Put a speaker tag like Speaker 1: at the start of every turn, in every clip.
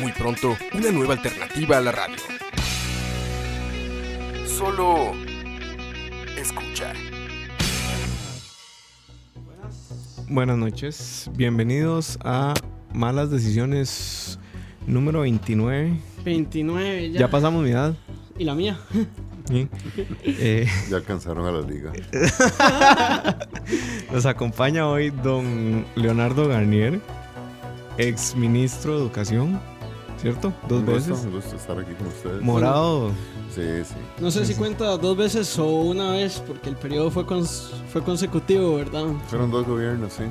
Speaker 1: Muy pronto, una nueva alternativa a la radio. Solo escucha.
Speaker 2: Buenas noches, bienvenidos a Malas Decisiones número 29.
Speaker 3: 29 ya.
Speaker 2: Ya pasamos mi edad.
Speaker 3: ¿Y la mía?
Speaker 2: Sí. Eh,
Speaker 4: Ya alcanzaron a la liga.
Speaker 2: nos acompaña hoy don Leonardo Garnier, ex ministro de Educación, ¿cierto? Dos
Speaker 4: Un gusto,
Speaker 2: veces.
Speaker 4: Un gusto estar aquí con ustedes.
Speaker 2: Morado.
Speaker 4: Sí, sí.
Speaker 3: No sé si cuenta dos veces o una vez, porque el periodo fue, cons- fue consecutivo, ¿verdad?
Speaker 4: Fueron dos gobiernos, sí.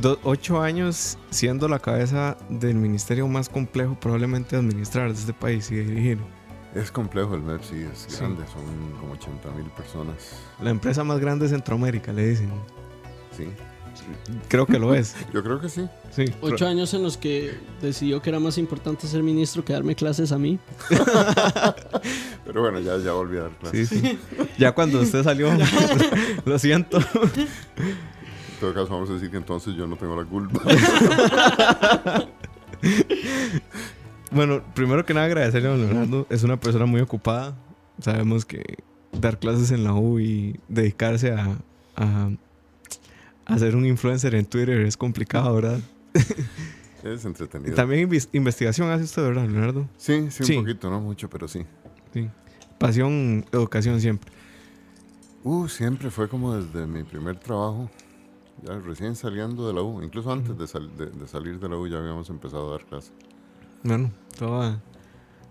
Speaker 2: do- ocho años siendo la cabeza del ministerio más complejo probablemente de administrar de este país y de dirigir.
Speaker 4: Es complejo el MEP, sí, es
Speaker 2: Sí.
Speaker 4: grande. Son como 80 mil personas.
Speaker 2: La empresa más grande de Centroamérica, le dicen.
Speaker 4: Sí.
Speaker 2: Creo que lo es.
Speaker 4: Yo creo que sí.
Speaker 2: Sí.
Speaker 3: Ocho años en los que decidió que era más importante ser ministro que darme clases a mí.
Speaker 4: Pero bueno, ya, ya volví a dar clases.
Speaker 2: Sí, sí. Ya cuando usted salió, lo siento.
Speaker 4: En todo caso, vamos a decir que entonces yo no tengo la culpa.
Speaker 2: Bueno, primero que nada agradecerle a don Leonardo. Es una persona muy ocupada. Sabemos que dar clases en la U y dedicarse a, a, a ser un influencer en Twitter es complicado, ¿verdad?
Speaker 4: es entretenido.
Speaker 2: También investigación hace usted, ¿verdad, Leonardo?
Speaker 4: Sí, sí, un poquito, no mucho, pero sí.
Speaker 2: Sí. Pasión, educación siempre.
Speaker 4: Uh, siempre fue como desde mi primer trabajo. Ya recién saliendo de la U. Incluso antes de, sal- de- de salir de la U ya habíamos empezado a dar clases.
Speaker 2: Bueno, toda,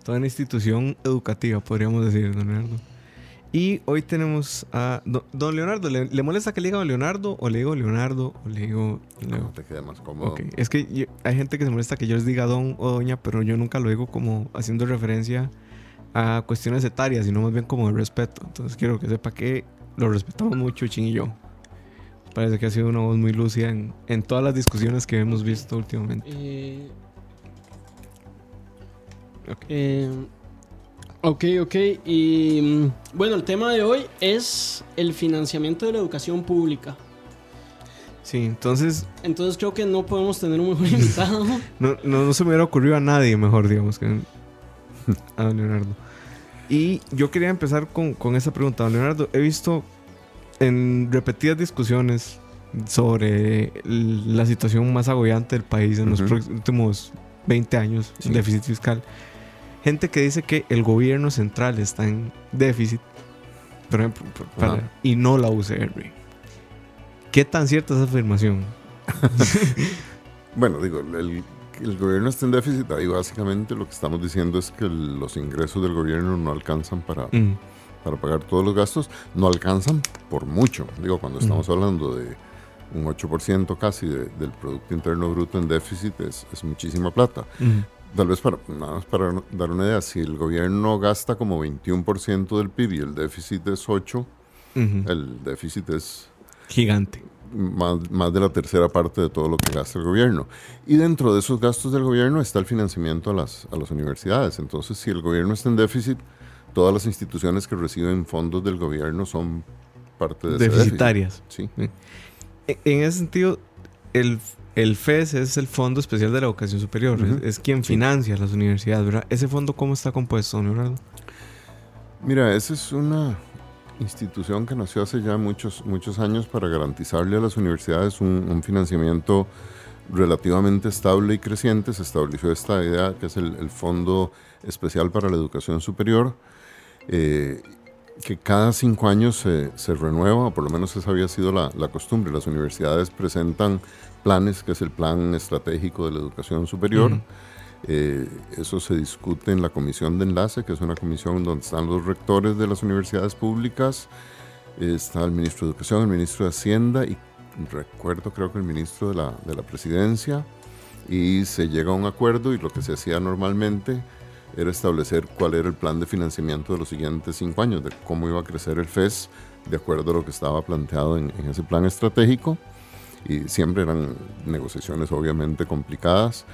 Speaker 2: toda una institución educativa, podríamos decir, Leonardo. Y hoy tenemos a don, don Leonardo. ¿Le, le molesta que le diga don Leonardo o le digo Leonardo o le digo Leo?
Speaker 4: Como te quede más cómodo.
Speaker 2: Ok, Es que yo- hay gente que se molesta que yo les diga don o doña, pero yo nunca lo digo como haciendo referencia a cuestiones etarias, sino más bien como de respeto. Entonces quiero que sepa que lo respetamos mucho, Chin y yo. Parece que ha sido una voz muy lúcida en, en todas las discusiones que hemos visto últimamente.
Speaker 3: Eh,
Speaker 2: Ok.
Speaker 3: eh, ok, ok. Y mm, bueno, el tema de hoy es el financiamiento de la educación pública.
Speaker 2: Sí, entonces
Speaker 3: Entonces creo que no podemos tener un mejor invitado.
Speaker 2: No, no, no se me hubiera ocurrido a nadie mejor, digamos, que a don Leonardo. Y yo quería empezar con, con esta pregunta. Don Leonardo, he visto en repetidas discusiones sobre la situación más agobiante del país en los últimos 20 años,
Speaker 4: Sí.
Speaker 2: el déficit fiscal. Gente que dice que el gobierno central está en déficit, por ejemplo, para- y no la UCR. ¿Qué tan cierta es esa afirmación?
Speaker 4: Bueno, digo, el, el gobierno está en déficit. Ahí básicamente lo que estamos diciendo es que el- los ingresos del gobierno no alcanzan para,
Speaker 2: Mm,
Speaker 4: para pagar todos los gastos. No alcanzan por mucho. Digo, cuando estamos hablando de un 8% casi de- del Producto Interno Bruto en déficit, es, es muchísima plata.
Speaker 2: mm,
Speaker 4: Tal vez para, nada más para dar una idea, si el gobierno gasta como 21% del PIB y el déficit es 8,
Speaker 2: ujú.
Speaker 4: el déficit es
Speaker 2: Gigante.
Speaker 4: más, más de la tercera parte de todo lo que gasta el gobierno. Y dentro de esos gastos del gobierno está el financiamiento a las, a las universidades. Entonces, si el gobierno está en déficit, todas las instituciones que reciben fondos del gobierno son parte de ese déficit.
Speaker 2: Deficitarias.
Speaker 4: Sí.
Speaker 2: E- En ese sentido, el, el FES es el Fondo Especial de la Educación Superior. Es, es quien
Speaker 4: Sí.
Speaker 2: financia las universidades, ¿verdad? ¿Ese fondo cómo está compuesto, don Leonardo?
Speaker 4: Mira, esa es una institución que nació hace ya muchos, muchos años para garantizarle a las universidades un, un financiamiento relativamente estable y creciente. Se estableció esta idea que es el, el Fondo Especial para la Educación Superior, eh, que cada cinco años se, se renueva, o por lo menos esa había sido la, la costumbre. Las universidades presentan planes, que es el Plan Estratégico de la Educación Superior.
Speaker 2: Ujú.
Speaker 4: Eh, eso se discute en la comisión de enlace, que es una comisión donde están los rectores de las universidades públicas, está el ministro de Educación, el ministro de Hacienda y recuerdo creo que el ministro de la, de la Presidencia y se llega a un acuerdo y lo que se hacía normalmente era establecer cuál era el plan de financiamiento de los siguientes cinco años, de cómo iba a crecer el FES de acuerdo a lo que estaba planteado en, ese plan estratégico. Y siempre eran negociaciones obviamente complicadas.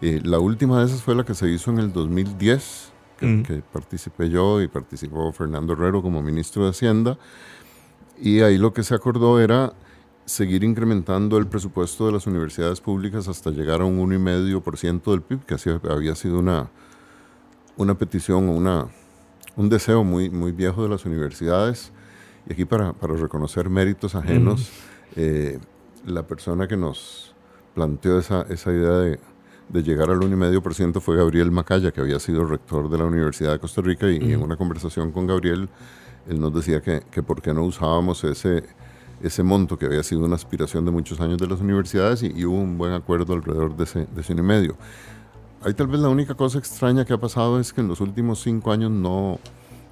Speaker 4: y la última de esas fue la que se hizo en el 2010, que, que participé yo y participó Fernando Herrero como ministro de Hacienda. Y ahí lo que se acordó era seguir incrementando el presupuesto de las universidades públicas hasta llegar a un 1,5% del PIB, que así había sido una, una petición o una, un deseo muy, muy viejo de las universidades. Y aquí para, para reconocer méritos ajenos, eh, la persona que nos planteó esa, esa idea de, de llegar al 1,5% fue Gabriel Macaya, que había sido rector de la Universidad de Costa Rica, y, y en una conversación con Gabriel, él nos decía que, que por qué no usábamos ese ese monto que había sido una aspiración de muchos años de las universidades y, hubo un buen acuerdo alrededor de ese, de ese y medio. Ahí tal vez la única cosa extraña que ha pasado es que en los últimos cinco años no,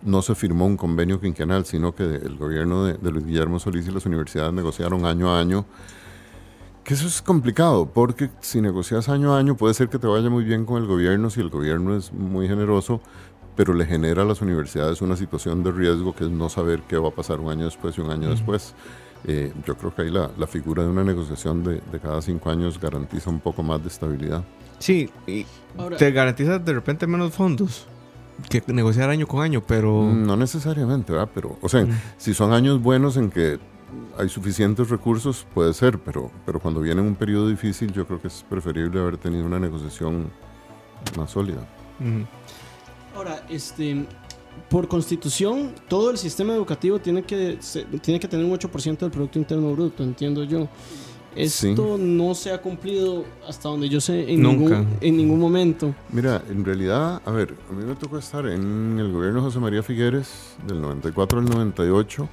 Speaker 4: no se firmó un convenio quinquenal, sino que el gobierno de, de Luis Guillermo Solís y las universidades negociaron año a año. Que eso es complicado, porque si negocias año a año puede ser que te vaya muy bien con el gobierno si el gobierno es muy generoso, pero le genera a las universidades una situación de riesgo que es no saber qué va a pasar un año después y un año después. Eh, yo creo que ahí la, la, figura de una negociación de, de, cada cinco años garantiza un poco más de estabilidad.
Speaker 2: Sí, y Ahora, te garantiza de repente menos fondos que negociar año con año, pero...
Speaker 4: No necesariamente, ¿verdad? Pero, o sea, mm. si son años buenos en que hay suficientes recursos, puede ser, pero, pero cuando viene un periodo difícil, yo creo que es preferible haber tenido una negociación más sólida.
Speaker 3: Mm. Ahora, este, por constitución, todo el sistema educativo tiene que, tiene que tener un 8% del Producto Interno Bruto, entiendo yo. Esto no se ha cumplido hasta donde yo sé en, ningún, en ningún momento.
Speaker 4: Mira, en realidad, a ver, a mí me tocó estar en el gobierno de José María Figueres del 94 al 98.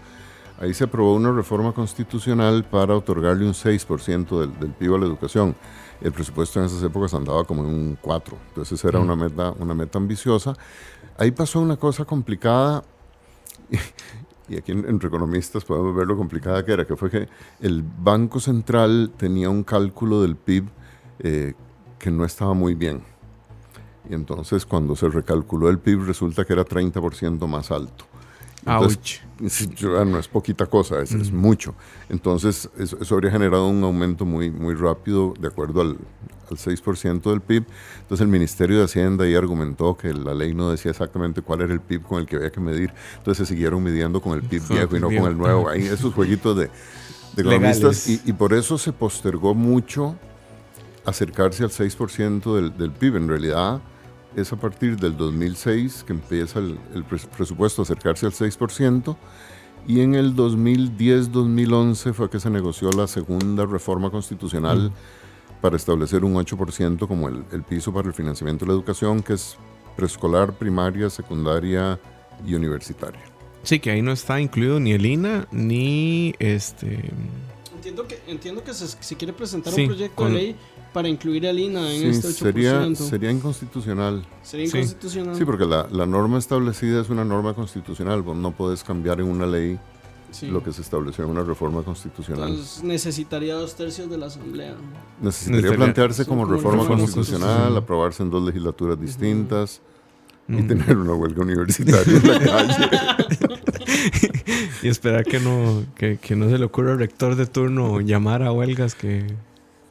Speaker 4: Ahí se aprobó una reforma constitucional para otorgarle un 6% del, del PIB a la educación. El presupuesto en esas épocas andaba como en un 4, entonces era una meta, una meta ambiciosa Ahí pasó una cosa complicada, y, aquí en, Economistas podemos ver lo complicada que era, que fue que el Banco Central tenía un cálculo del PIB eh, que no estaba muy bien. Y entonces cuando se recalculó el PIB resulta que era 30% más alto. Entonces, no es poquita cosa, es, es mucho. Entonces, eso, eso, habría generado un aumento muy, muy rápido de acuerdo al, al 6% del PIB. Entonces el Ministerio de Hacienda ahí argumentó que la ley no decía exactamente cuál era el PIB con el que había que medir. Entonces se siguieron midiendo con el PIB viejo y no con el nuevo. Ahí esos jueguitos de, de economistas. Y, y, por eso se postergó mucho acercarse al 6% del, del PIB. En realidad es a partir del 2006 que empieza el, el presupuesto a acercarse al 6%. Y en el 2010-2011 fue que se negoció la segunda reforma constitucional para establecer un 8% como el, el, piso para el financiamiento de la educación, que es preescolar, primaria, secundaria y universitaria.
Speaker 2: Sí, que ahí no está incluido ni el INA ni este...
Speaker 3: Entiendo que, entiendo que se, se quiere presentar sí, un proyecto con... de ley para incluir al INA en
Speaker 4: sí,
Speaker 3: este 8%.
Speaker 4: Sería, sería inconstitucional.
Speaker 3: Sería inconstitucional.
Speaker 4: Sí, porque la, la, norma establecida es una norma constitucional. Vos no puedes cambiar en una ley sí. lo que se estableció en una reforma constitucional.
Speaker 3: Entonces necesitaría dos tercios de la Asamblea.
Speaker 4: Necesitaría, necesitaría plantearse como, como reforma, reforma constitucional, constitucional, aprobarse en dos legislaturas distintas uh -huh. y -huh. tener una huelga universitaria en la calle.
Speaker 2: y esperar que no, que, que, no se le ocurra al rector de turno llamar a huelgas que,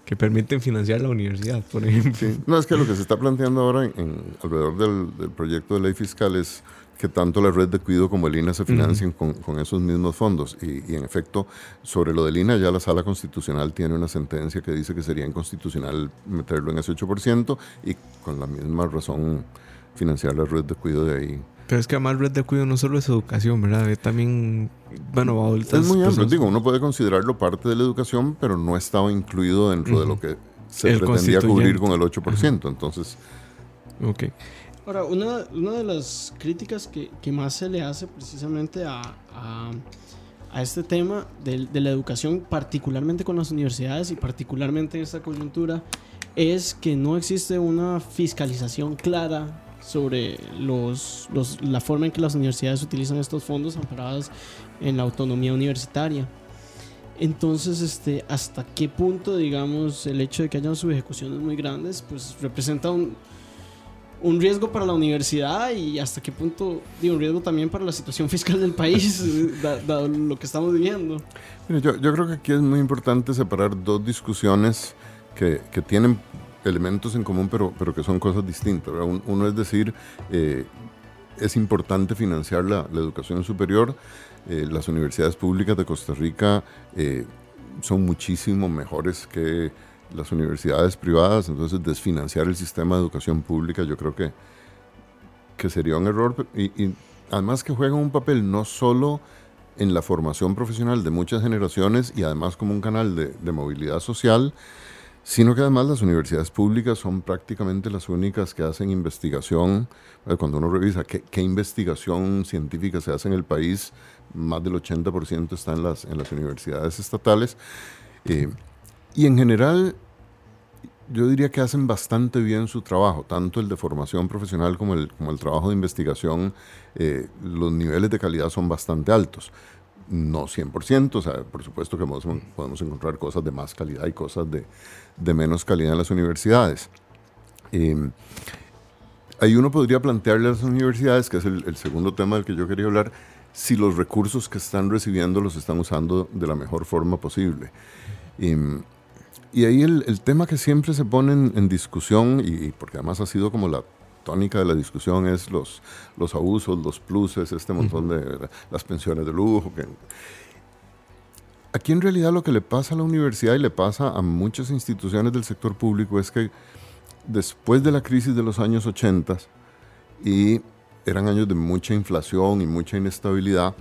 Speaker 2: que permiten financiar la universidad, por ejemplo.
Speaker 4: Sí. No, es que lo que se está planteando ahora en, en alrededor del, del proyecto de ley fiscal es que tanto la red de cuido como el INA se financien uh -huh. con, con, esos mismos fondos. Y, y, en efecto, sobre lo del INA, ya la sala constitucional tiene una sentencia que dice que sería inconstitucional meterlo en ese 8% y con la misma razón financiar la red de cuido de ahí.
Speaker 2: Pero es que además red de cuido no solo es educación, ¿verdad? Es también, bueno, adultas.
Speaker 4: Es muy amplio, digo, uno puede considerarlo parte de la educación, pero no estaba incluido dentro uh -huh. de lo que se el pretendía cubrir con el 8%. Uh -huh. Entonces...
Speaker 2: Ok.
Speaker 3: Ahora, una, una de las críticas que, que, más se le hace precisamente a, a, a este tema de, de, la educación, particularmente con las universidades y particularmente en esta coyuntura, es que no existe una fiscalización clara sobre los, los, la forma en que las universidades utilizan estos fondos amparados en la autonomía universitaria. Entonces, este, ¿hasta qué punto, digamos, el hecho de que hayan subejecuciones muy grandes, pues representa un, un riesgo para la universidad y hasta qué punto, digo, un riesgo también para la situación fiscal del país, dado lo que estamos viviendo?
Speaker 4: yo, yo, creo que aquí es muy importante separar dos discusiones que, que tienen elementos en común, pero, pero que son cosas distintas. Uno es decir, eh, es importante financiar la, la educación superior. Eh, las universidades públicas de Costa Rica eh, son muchísimo mejores que las universidades privadas, entonces desfinanciar el sistema de educación pública yo creo que, que sería un error. Y, además que juegan un papel no solo en la formación profesional de muchas generaciones y además como un canal de, de movilidad social, sino que además las universidades públicas son prácticamente las únicas que hacen investigación. Cuando uno revisa qué, qué investigación científica se hace en el país, más del 80% está en las, en las universidades estatales. Eh, y en general, yo diría que hacen bastante bien su trabajo, tanto el de formación profesional como el, como el trabajo de investigación. Eh, los niveles de calidad son bastante altos. No 100%, o sea, por supuesto que podemos, podemos encontrar cosas de más calidad y cosas de, de menos calidad en las universidades. Eh, ahí uno podría plantearle a las universidades, que es el, el segundo tema del que yo quería hablar, si los recursos que están recibiendo los están usando de la mejor forma posible. Y, ahí el, tema que siempre se pone en, discusión, y, porque además ha sido como la tónica de la discusión, es los, los abusos, los pluses, este montón de las pensiones de lujo. Que, aquí en realidad lo que le pasa a la universidad y le pasa a muchas instituciones del sector público es que después de la crisis de los años 80 y eran años de mucha inflación y mucha inestabilidad,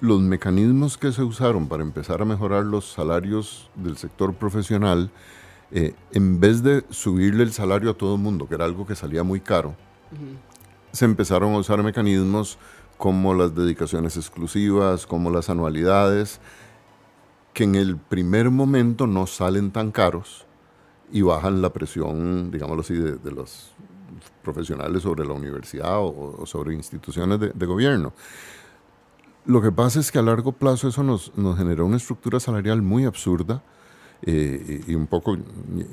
Speaker 4: los mecanismos que se usaron para empezar a mejorar los salarios del sector profesional, eh, en vez de subirle el salario a todo el mundo, que era algo que salía muy caro, se empezaron a usar mecanismos como las dedicaciones exclusivas, como las anualidades, que en el primer momento no salen tan caros y bajan la presión, digámoslo así, de los profesionales sobre la universidad o, sobre instituciones de, gobierno. Lo que pasa es que a largo plazo eso nos, nos generó una estructura salarial muy absurda eh, y, un poco,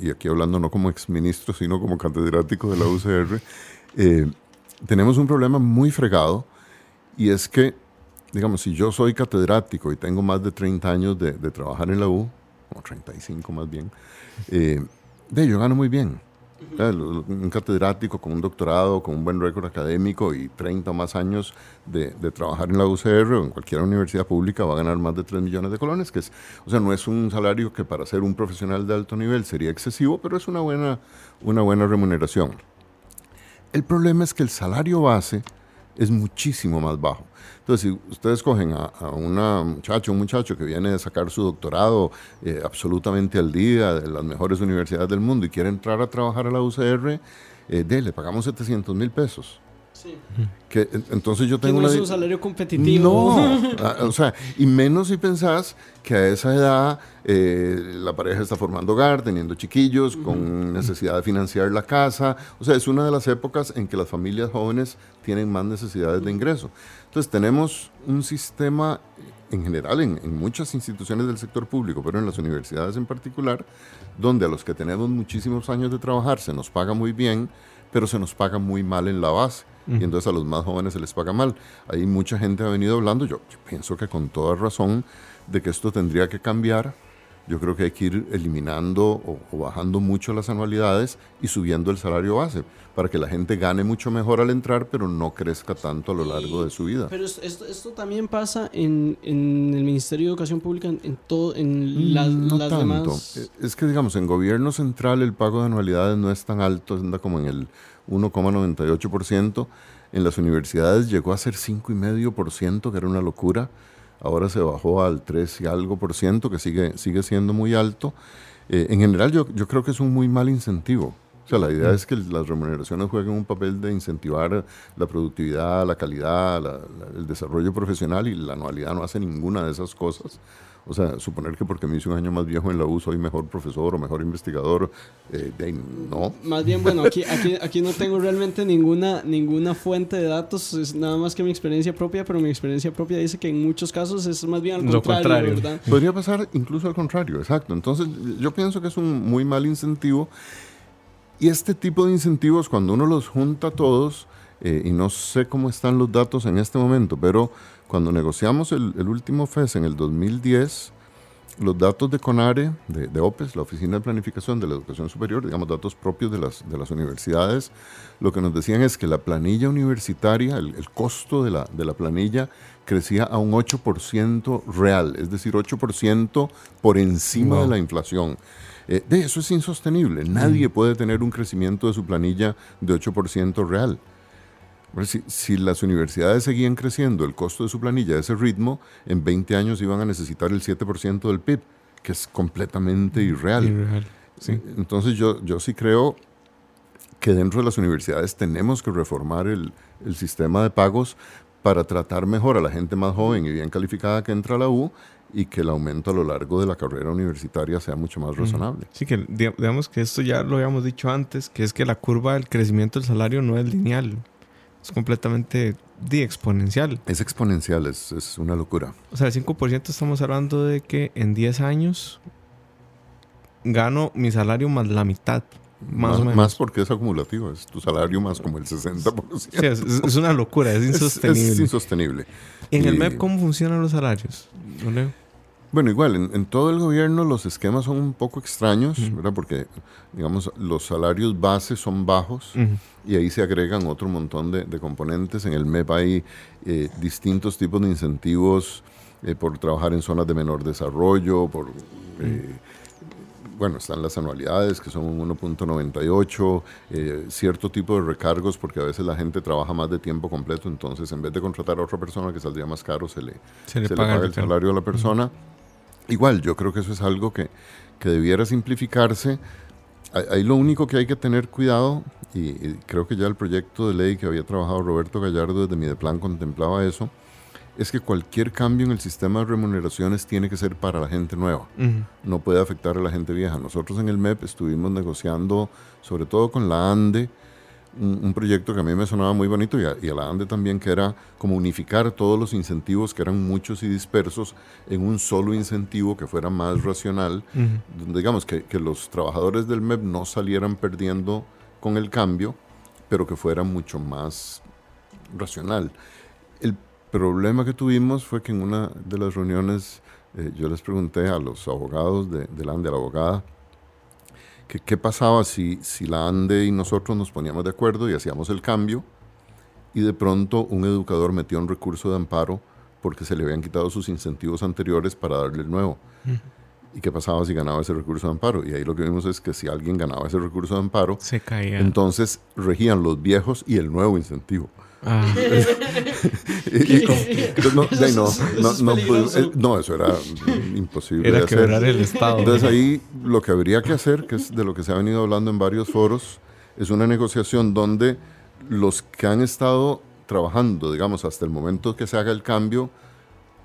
Speaker 4: y aquí hablando no como exministro, sino como catedrático de la UCR, eh, tenemos un problema muy fregado y es que, digamos, si yo soy catedrático y tengo más de 30 años de, trabajar en la U, o 35 más bien, eh, de yo gano muy bien. Un catedrático con un doctorado, con un buen récord académico y 30 o más años de, trabajar en la UCR o en cualquier universidad pública va a ganar más de 3 millones de colones, que es, o sea, no es un salario que para ser un profesional de alto nivel sería excesivo, pero es una buena, una buena remuneración. El problema es que el salario base es muchísimo más bajo. Entonces, si ustedes cogen a, a una muchacho, un muchacho que viene de sacar su doctorado eh, absolutamente al día de las mejores universidades del mundo y quiere entrar a trabajar a la UCR, eh, le pagamos 700 mil pesos. Sí. Que, entonces yo tengo
Speaker 3: que no es un salario competitivo.
Speaker 4: No, ah, o sea, y menos si pensás que a esa edad eh, la pareja está formando hogar, teniendo chiquillos, con necesidad de financiar la casa. O sea, es una de las épocas en que las familias jóvenes tienen más necesidades de ingreso. Entonces tenemos un sistema en general en, muchas instituciones del sector público, pero en las universidades en particular, donde a los que tenemos muchísimos años de trabajar se nos paga muy bien, pero se nos paga muy mal en la base. Y entonces a los más jóvenes se les paga mal. Ahí mucha gente ha venido hablando, yo pienso que con toda razón, de que esto tendría que cambiar yo creo que hay que ir eliminando o, bajando mucho las anualidades y subiendo el salario base para que la gente gane mucho mejor al entrar, pero no crezca tanto a lo largo de su vida.
Speaker 3: Pero esto, esto también pasa en, en, el Ministerio de Educación Pública, en, todo, en las, no tanto. demás...
Speaker 4: Es que, digamos, en gobierno central el pago de anualidades no es tan alto, anda como en el 1,98%. En las universidades llegó a ser 5,5%, que era una locura ahora se bajó al 3 y algo por ciento, que sigue, sigue siendo muy alto. Eh, en general yo, yo creo que es un muy mal incentivo. O sea, la idea es que las remuneraciones jueguen un papel de incentivar la productividad, la calidad, el desarrollo profesional y la anualidad no hace ninguna de esas cosas. O sea, suponer que porque me hice un año más viejo en la U soy mejor profesor o mejor investigador, eh, no.
Speaker 3: Más bien, bueno, aquí, aquí, aquí no tengo realmente ninguna, ninguna fuente de datos, es nada más que mi experiencia propia, pero mi experiencia propia dice que en muchos casos es más bien al
Speaker 2: Lo
Speaker 3: contrario. ¿verdad?
Speaker 4: Podría pasar incluso al contrario, exacto. Entonces, yo pienso que es un muy mal incentivo. Y este tipo de incentivos, cuando uno los junta todos, eh, y no sé cómo están los datos en este momento, pero cuando negociamos el, el último FES en el 2010, los datos de CONARE, de, de, OPES, la Oficina de Planificación de la Educación Superior, digamos datos propios de las, de las universidades, lo que nos decían es que la planilla universitaria, el, el costo de la, de la planilla crecía a un 8% real, es decir, 8% por encima
Speaker 2: Wow.
Speaker 4: de la inflación. Eh, de eso es insostenible. Nadie puede tener un crecimiento de su planilla de 8% real. Si, si las universidades seguían creciendo el costo de su planilla a ese ritmo, en 20 años iban a necesitar el 7% del PIB, que es completamente irreal.
Speaker 2: Irreal. Sí.
Speaker 4: Entonces yo, yo sí creo que dentro de las universidades tenemos que reformar el, el sistema de pagos para tratar mejor a la gente más joven y bien calificada que entra a la U y que el aumento a lo largo de la carrera universitaria sea mucho más razonable.
Speaker 2: Sí, que di- digamos que esto ya lo habíamos dicho antes, que es que la curva del crecimiento del salario no es lineal, es completamente di, exponencial.
Speaker 4: Es exponencial, es, es una locura.
Speaker 2: O sea, el 5% estamos hablando de que en 10 años gano mi salario más la mitad. Más o menos.
Speaker 4: Más porque es acumulativo, es tu salario más como el 60%.
Speaker 2: Sí, es, es- es una locura, es
Speaker 4: Es-
Speaker 2: insostenible.
Speaker 4: Es, insostenible.
Speaker 2: en el MEP, ¿cómo funcionan los salarios? Leo?
Speaker 4: Bueno, igual, en, en todo el gobierno los esquemas son un poco extraños. ¿verdad? Porque, digamos, los salarios base son bajos y ahí se agregan otro montón de, de componentes. En el MEP hay eh, distintos tipos de incentivos eh, por trabajar en zonas de menor desarrollo, por... eh, bueno, están las anualidades que son un 1.98, eh, cierto tipo de recargos porque a veces la gente trabaja más de tiempo completo, entonces en vez de contratar a otra persona que saldría más caro, se le,
Speaker 2: Se le
Speaker 4: se le
Speaker 2: paga, el
Speaker 4: salario a la persona. Igual, yo creo que eso es algo que, que debiera simplificarse. Ahí- lo único que hay que tener cuidado, y, y creo que ya el proyecto de ley que había trabajado Roberto Gallardo desde Mideplan contemplaba eso, es que cualquier cambio en el sistema de remuneraciones tiene que ser para la gente nueva no puede afectar a la gente vieja. Nosotros en el MEP estuvimos negociando, sobre todo con la ANDE, un, un proyecto que a mí me sonaba muy bonito y a, y a la ANDE también, que era como unificar todos los incentivos, que eran muchos y dispersos, en un solo incentivo que fuera más racional,
Speaker 2: Ujú.
Speaker 4: donde digamos que, que los trabajadores del MEP no salieran perdiendo con el cambio, pero que fuera mucho más racional. El problema que tuvimos fue que en una de las reuniones eh, yo les pregunté a los abogados de, de la ANDE, a la abogada, que qué pasaba si, si la ANDE y nosotros nos poníamos de acuerdo y hacíamos el cambio y de pronto un educador metió un recurso de amparo porque se le habían quitado sus incentivos anteriores para darle el nuevo. ¿Y qué pasaba si ganaba ese recurso de amparo? Y ahí lo que vimos es que si alguien ganaba ese recurso de amparo,
Speaker 2: Se caía.
Speaker 4: entonces regían los viejos y el nuevo incentivo.
Speaker 2: Ah,
Speaker 4: Y- y- no,
Speaker 3: Eso
Speaker 4: no, no, era imposible de
Speaker 2: era
Speaker 4: hacer.
Speaker 2: quebrar el Estado.
Speaker 4: Entonces ahí lo que habría que hacer, que es de lo que se ha venido hablando en varios foros, es una negociación donde los que han estado trabajando, digamos, hasta el momento que se haga el cambio,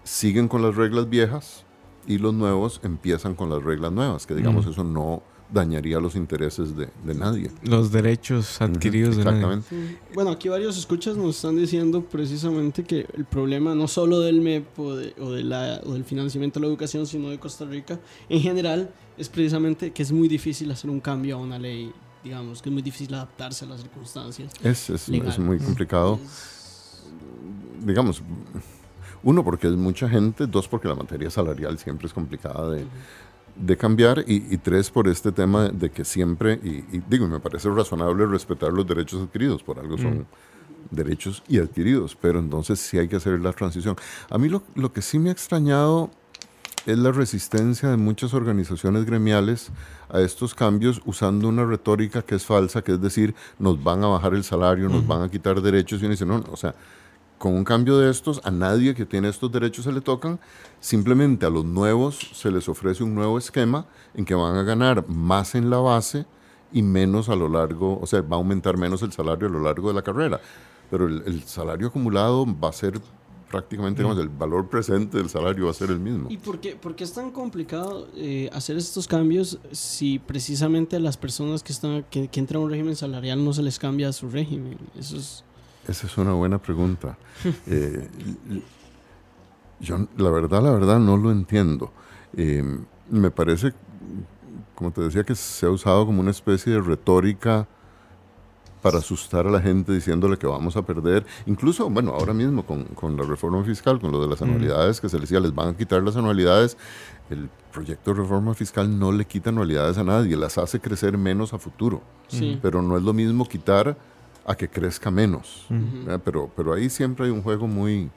Speaker 4: siguen con las reglas viejas y los nuevos empiezan con las reglas nuevas, que digamos
Speaker 2: Mm.
Speaker 4: eso no dañaría los intereses de, de nadie.
Speaker 2: Los derechos adquiridos
Speaker 4: Ujú,
Speaker 2: de nadie.
Speaker 4: Exactamente.
Speaker 3: Bueno, aquí varios escuchas nos están diciendo precisamente que el problema no solo del MEP o, de- o de la- o del financiamiento de la educación, sino de Costa Rica en general, es precisamente que es muy difícil hacer un cambio a una ley, digamos, que es muy difícil adaptarse a las circunstancias.
Speaker 4: Es, es, es muy complicado.
Speaker 3: Es-
Speaker 4: digamos, uno, porque es mucha gente, dos, porque la materia salarial siempre es complicada de, de cambiar, y, y tres, por este tema de que siempre, y, y digo, me parece razonable respetar los derechos adquiridos, por algo son derechos y adquiridos, pero entonces sí hay que hacer la transición. A mí lo, lo que sí me ha extrañado es la resistencia de muchas organizaciones gremiales a estos cambios usando una retórica que es falsa, que es decir, nos van a bajar el salario, nos van a quitar derechos, y uno dice, no, no, o sea, con un cambio de estos, a nadie que tiene estos derechos se le tocan, simplemente a los nuevos se les ofrece un nuevo esquema en que van a ganar más en la base y menos a lo largo, o sea, va a aumentar menos el salario a lo largo de la carrera, pero el, el salario acumulado va a ser prácticamente, digamos, el valor presente del salario va a ser el mismo.
Speaker 3: ¿Y por qué, por qué es tan complicado eh, hacer estos cambios si precisamente a las personas que, están, que, que entran a un régimen salarial no se les cambia su régimen? Eso es...
Speaker 4: Esa es una buena pregunta. Eh, yo, la verdad, la verdad, no lo entiendo. Eh, me parece, como te decía, que se ha usado como una especie de retórica para asustar a la gente diciéndole que vamos a perder. Incluso, bueno, ahora mismo con, con la reforma fiscal, con lo de las anualidades, que se les decía, les van a quitar las anualidades. El proyecto de reforma fiscal no le quita anualidades a nadie, las hace crecer menos a futuro.
Speaker 3: Sí.
Speaker 4: Pero no es lo mismo quitar a que crezca menos. pero, pero ahí siempre hay un juego muy...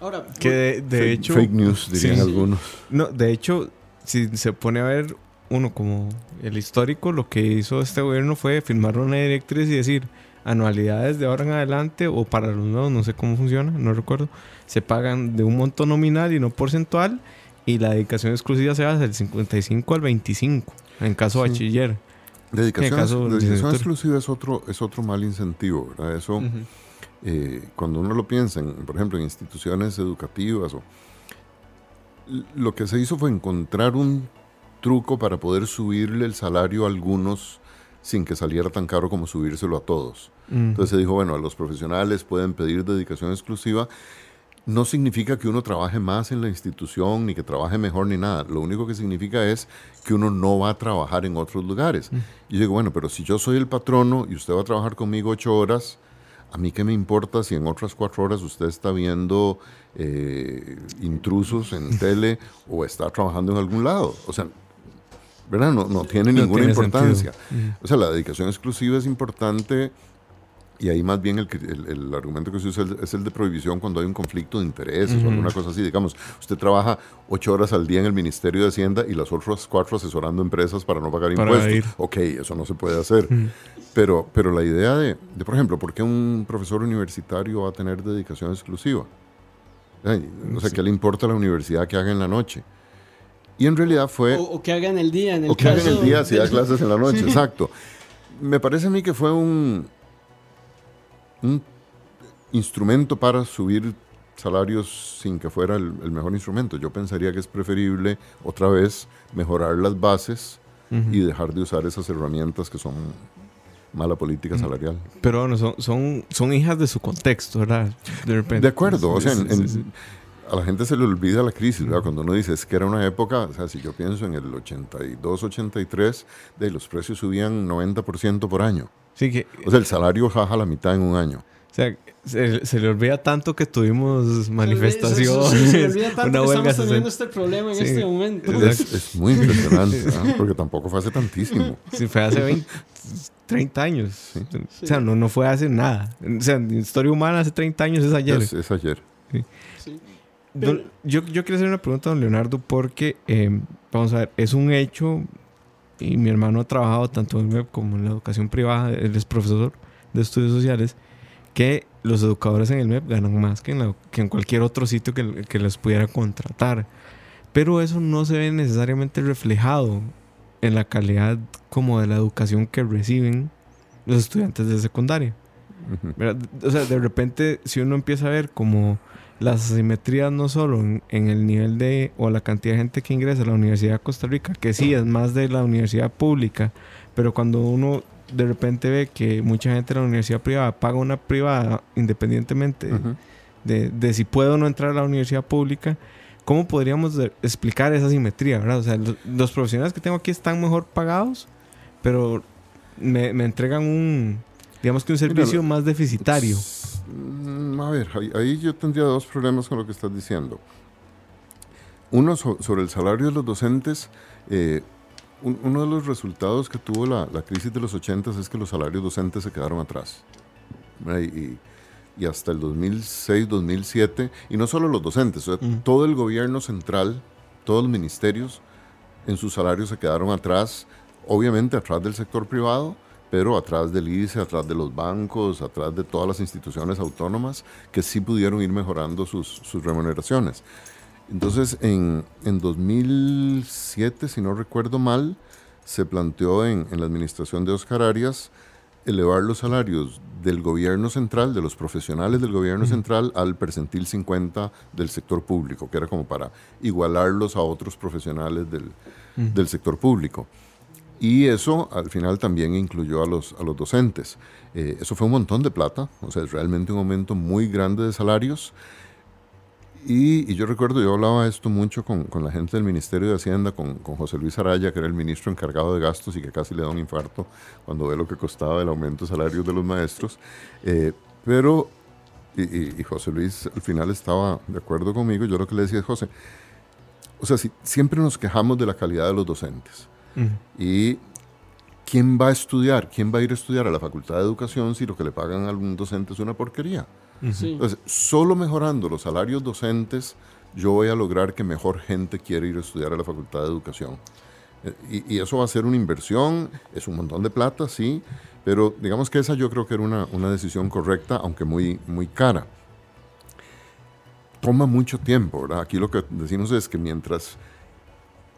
Speaker 3: Ahora,
Speaker 2: Que de, de
Speaker 4: fake,
Speaker 2: hecho.
Speaker 4: fake news, dirían
Speaker 2: sí.
Speaker 4: algunos.
Speaker 2: No, de hecho, si se pone a ver uno como el histórico, lo que hizo este gobierno fue firmar una directriz y decir anualidades de ahora en adelante o para los nuevos, no sé cómo funciona, no recuerdo, se pagan de un monto nominal y no porcentual y la dedicación exclusiva se hace del 55 al 25 en caso de
Speaker 4: Sí.
Speaker 2: bachiller.
Speaker 4: Dedicación,
Speaker 2: caso
Speaker 4: dedicación exclusiva es otro, es otro mal incentivo. ¿verdad? Eso, eh, cuando uno lo piensa, en, por ejemplo, en instituciones educativas, o, lo que se hizo fue encontrar un truco para poder subirle el salario a algunos sin que saliera tan caro como subírselo a todos. Entonces se dijo, bueno, a los profesionales pueden pedir dedicación exclusiva. No significa que uno trabaje más en la institución, ni que trabaje mejor, ni nada. Lo único que significa es que uno no va a trabajar en otros lugares. Y yo digo, bueno, pero si yo soy el patrono y usted va a trabajar conmigo ocho horas, a mí qué me importa si en otras cuatro horas usted está viendo eh, intrusos en tele o está trabajando en algún lado. O sea, ¿verdad? No, no tiene
Speaker 2: No
Speaker 4: ninguna
Speaker 2: tiene
Speaker 4: importancia.
Speaker 2: sentido. Ujú.
Speaker 4: O sea, la dedicación exclusiva es importante y ahí más bien el, el- el argumento que se usa es el- de prohibición cuando hay un conflicto de intereses o alguna cosa así. Digamos, usted trabaja ocho horas al día en el Ministerio de Hacienda y las otras cuatro asesorando empresas para no pagar
Speaker 2: Para
Speaker 4: impuestos.
Speaker 2: ir.
Speaker 4: Ok, eso no se puede hacer. Pero, pero la idea de, de, por ejemplo, ¿por qué un profesor universitario va a tener dedicación exclusiva? Ay, O sea,
Speaker 2: Sí.
Speaker 4: ¿qué le importa a la universidad que haga en la noche? Y en realidad fue...
Speaker 3: o, o que hagan el día, en el
Speaker 4: O que hagan
Speaker 3: caso
Speaker 4: el día si da clases en la noche,
Speaker 3: Sí.
Speaker 4: exacto. Me parece a mí que fue un, un instrumento para subir salarios sin que fuera el, el mejor instrumento. Yo pensaría que es preferible, otra vez, mejorar las bases
Speaker 2: Ujú.
Speaker 4: y dejar de usar esas herramientas que son mala política salarial.
Speaker 2: Pero bueno, son, son, son hijas de su contexto, ¿verdad? De repente.
Speaker 4: De acuerdo, o sea, en- en- a la gente se le olvida la crisis, ¿verdad? Cuando uno dice es que era una época, o sea, si yo pienso en el 82, 83, de los precios subían 90% por año.
Speaker 2: Sí, que,
Speaker 4: O sea, el salario jaja la mitad en un año.
Speaker 2: o sea, se, se le olvida tanto que tuvimos
Speaker 3: Se- se-
Speaker 2: manifestaciones,
Speaker 3: se- se me olvida tanto
Speaker 2: una
Speaker 3: que
Speaker 2: huelga
Speaker 3: estamos teniendo
Speaker 2: 60.
Speaker 3: este problema en
Speaker 2: Sí.
Speaker 3: este momento.
Speaker 4: Es, es muy impresionante, ¿verdad? porque tampoco fue hace tantísimo.
Speaker 2: Sí, fue hace 20, 30 años. O sea, no, no fue hace nada. O sea, en historia humana hace 30 años es ayer.
Speaker 4: Es, es ayer.
Speaker 3: Sí.
Speaker 2: Don-
Speaker 3: Pero-
Speaker 2: yo, yo quiero hacer una pregunta a don Leonardo porque, eh, vamos a ver, es un hecho y mi hermano ha trabajado tanto en web como en la educación privada, él es profesor de estudios sociales, que los educadores en el MEP ganan más que en, la- que en cualquier otro sitio que, que los pudiera contratar. Pero eso no se ve necesariamente reflejado en la calidad como de la educación que reciben los estudiantes de secundaria. O sea, de repente, si uno empieza a ver como las asimetrías no solo en, en el nivel de o la cantidad de gente que ingresa a la Universidad de Costa Rica, que sí es más de la universidad pública, pero cuando uno de repente ve que mucha gente de la universidad privada paga una privada independientemente de, de si puede o no entrar a la universidad pública, ¿cómo podríamos explicar esa simetría, verdad? O sea, lo- los, profesionales que tengo aquí están mejor pagados, pero me, me entregan un, digamos que un servicio más deficitario.
Speaker 4: Mm, A ver, ahí, yo tendría dos problemas con lo que estás diciendo. Uno so- sobre el salario de los docentes. eh, un- uno de los resultados que tuvo la, la crisis de los 80 es que los salarios docentes se quedaron atrás. y- y hasta el 2006, 2007, y no solo los docentes, o sea,
Speaker 2: Mm.
Speaker 4: todo el gobierno central, todos los ministerios en sus salarios se quedaron atrás, obviamente atrás del sector privado, pero atrás del ICE, atrás de los bancos, atrás de todas las instituciones autónomas que sí pudieron ir mejorando sus, sus remuneraciones. Entonces, en, en 2007, si no recuerdo mal, se planteó en, en la administración de Oscar Arias elevar los salarios del gobierno central, de los profesionales del gobierno central, al percentil 50 del sector público, que era como para igualarlos a otros profesionales del, del sector público. Y eso al final también incluyó a los, a los docentes. Eh, eso fue un montón de plata, o sea, es realmente un aumento muy grande de salarios. Y, yo recuerdo, yo hablaba esto mucho con, con, la gente del Ministerio de Hacienda, con, con, José Luis Araya, que era el ministro encargado de gastos y que casi le da un infarto cuando ve lo que costaba el aumento de salarios de los maestros. Eh, pero, y, y, José Luis al final estaba de acuerdo conmigo, yo lo que le decía es, José, o sea, si, siempre nos quejamos de la calidad de los docentes. Y ¿quién va a estudiar? ¿Quién va a ir a estudiar a la Facultad de Educación si lo que le pagan a algún docente es una porquería? Entonces, solo mejorando los salarios docentes, yo voy a lograr que mejor gente quiera ir a estudiar a la Facultad de Educación. Eh, y, eso va a ser una inversión, es un montón de plata, sí, pero digamos que esa yo creo que era una, una decisión correcta, aunque muy, muy cara. Toma mucho tiempo, ¿verdad? Aquí lo que decimos es que mientras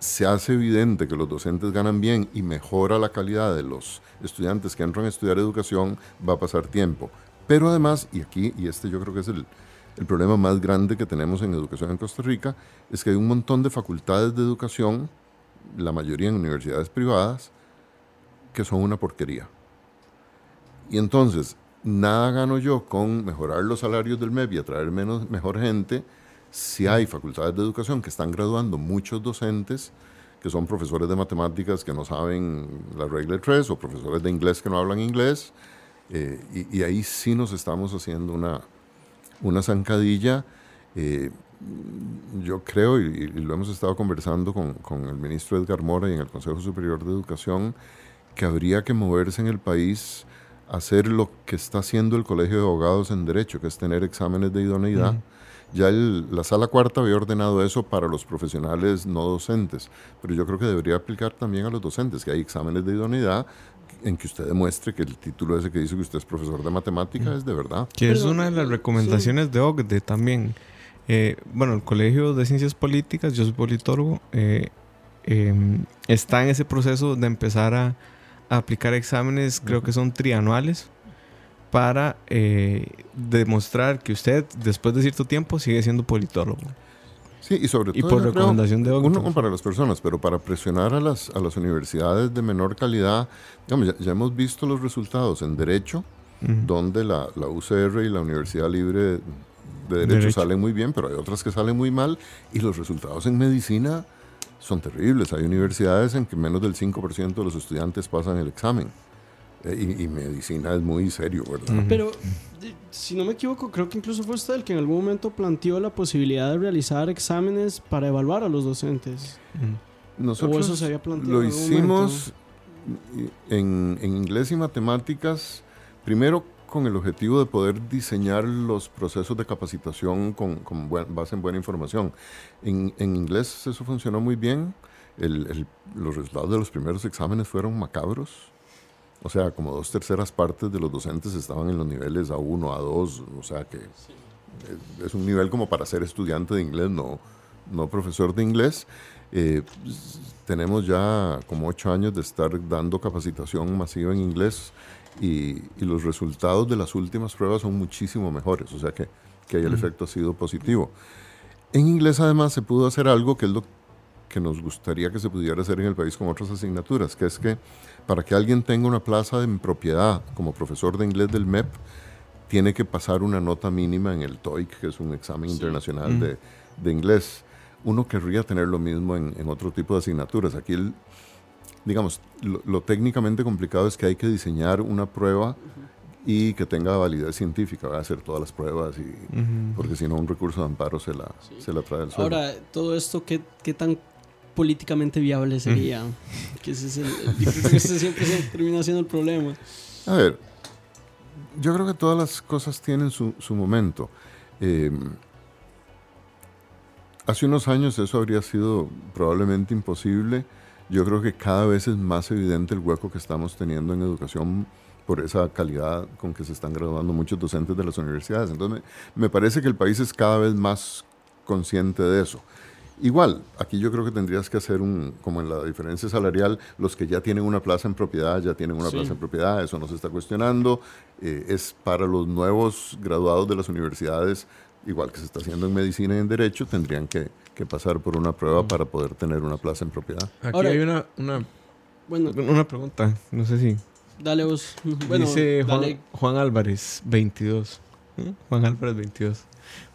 Speaker 4: se hace evidente que los docentes ganan bien y mejora la calidad de los estudiantes que entran a estudiar educación, va a pasar tiempo. Pero además, y aquí, y este yo creo que es el, problema más grande que tenemos en educación en Costa Rica, es que hay un montón de facultades de educación, la mayoría en universidades privadas, que son una porquería. Y entonces, nada gano yo con mejorar los salarios del MEP y atraer menos, mejor gente si hay facultades de educación que están graduando muchos docentes que son profesores de matemáticas que no saben la regla 3 o profesores de inglés que no hablan inglés. Eh, y, ahí sí nos estamos haciendo una, una zancadilla. Eh, yo creo, y, lo hemos estado conversando con, con, el ministro Edgar Mora y en el Consejo Superior de Educación, que habría que moverse en el país a hacer lo que está haciendo el Colegio de Abogados en Derecho, que es tener exámenes de idoneidad. Ya la sala cuarta había ordenado eso para los profesionales no docentes, pero yo creo que debería aplicar también a los docentes, que hay exámenes de idoneidad en que usted demuestre que el título ese que dice que usted es profesor de matemática mm. es de verdad.
Speaker 2: Que es una de las recomendaciones de OCDE también. Eh, bueno, el Colegio de Ciencias Políticas, yo soy politólogo, eh, em, está en ese proceso de empezar a, a aplicar exámenes, creo que son trianuales, para eh, demostrar que usted, después de cierto tiempo, sigue siendo politólogo.
Speaker 4: Sí, y sobre todo.
Speaker 2: Y por recomendación de
Speaker 4: Uno para las personas, pero para presionar a las, a las universidades de menor calidad, digamos, ya, hemos visto los resultados en Derecho, donde la, la, UCR y la Universidad Libre de Derecho, salen muy bien, pero hay otras que salen muy mal, y los resultados en Medicina son terribles. Hay universidades en que menos del 5% de los estudiantes pasan el examen. Eh, y, medicina es muy serio, ¿verdad?
Speaker 3: Pero, si no me equivoco, creo que incluso fue usted el que en algún momento planteó la posibilidad de realizar exámenes para evaluar a los docentes.
Speaker 4: Nosotros eso se había planteado lo hicimos en, en, inglés y matemáticas, primero con el objetivo de poder diseñar los procesos de capacitación con, con base en buena información. En, en, inglés eso funcionó muy bien. El, el, los resultados de los primeros exámenes fueron macabros o sea, como dos terceras partes de los docentes estaban en los niveles A1, A2, o sea que es un nivel como para ser estudiante de inglés, no, no profesor de inglés. Eh, tenemos ya como ocho años de estar dando capacitación masiva en inglés y, los resultados de las últimas pruebas son muchísimo mejores, o sea que, que el efecto ha sido positivo. En inglés además se pudo hacer algo que es lo que nos gustaría que se pudiera hacer en el país con otras asignaturas, que es que para que alguien tenga una plaza en propiedad como profesor de inglés del MEP, tiene que pasar una nota mínima en el TOEIC, que es un examen internacional mm. de, de, inglés. Uno querría tener lo mismo en, en otro tipo de asignaturas. Aquí, el, digamos, lo, técnicamente complicado es que hay que diseñar una prueba y que tenga validez científica, va a hacer todas las pruebas, y, porque si no un recurso de amparo se la, se la trae el suelo.
Speaker 3: Ahora, todo esto, ¿qué, qué tan políticamente viable sería. que ese es el, siempre se termina siendo el problema.
Speaker 4: A ver, yo creo que todas las cosas tienen su, su momento. Em, hace unos años eso habría sido probablemente imposible. Yo creo que cada vez es más evidente el hueco que estamos teniendo en educación por esa calidad con que se están graduando muchos docentes de las universidades. Entonces, me parece que el país es cada vez más consciente de eso. Igual, aquí yo creo que tendrías que hacer un, como en la diferencia salarial, los que ya tienen una plaza en propiedad, ya tienen una
Speaker 3: Sí.
Speaker 4: plaza en propiedad, eso no se está cuestionando. Eh, es para los nuevos graduados de las universidades, igual que se está haciendo en medicina y en derecho, tendrían que, que pasar por una prueba para poder tener una plaza en propiedad.
Speaker 2: Aquí
Speaker 3: Ahora-
Speaker 2: hay una, una,
Speaker 3: Bueno,
Speaker 2: una pregunta, no sé si.
Speaker 3: dale vos. Bueno,
Speaker 2: Dice Juan,
Speaker 3: dale.
Speaker 2: Juan Álvarez, 22. ¿Mm? Juan Álvarez, 22.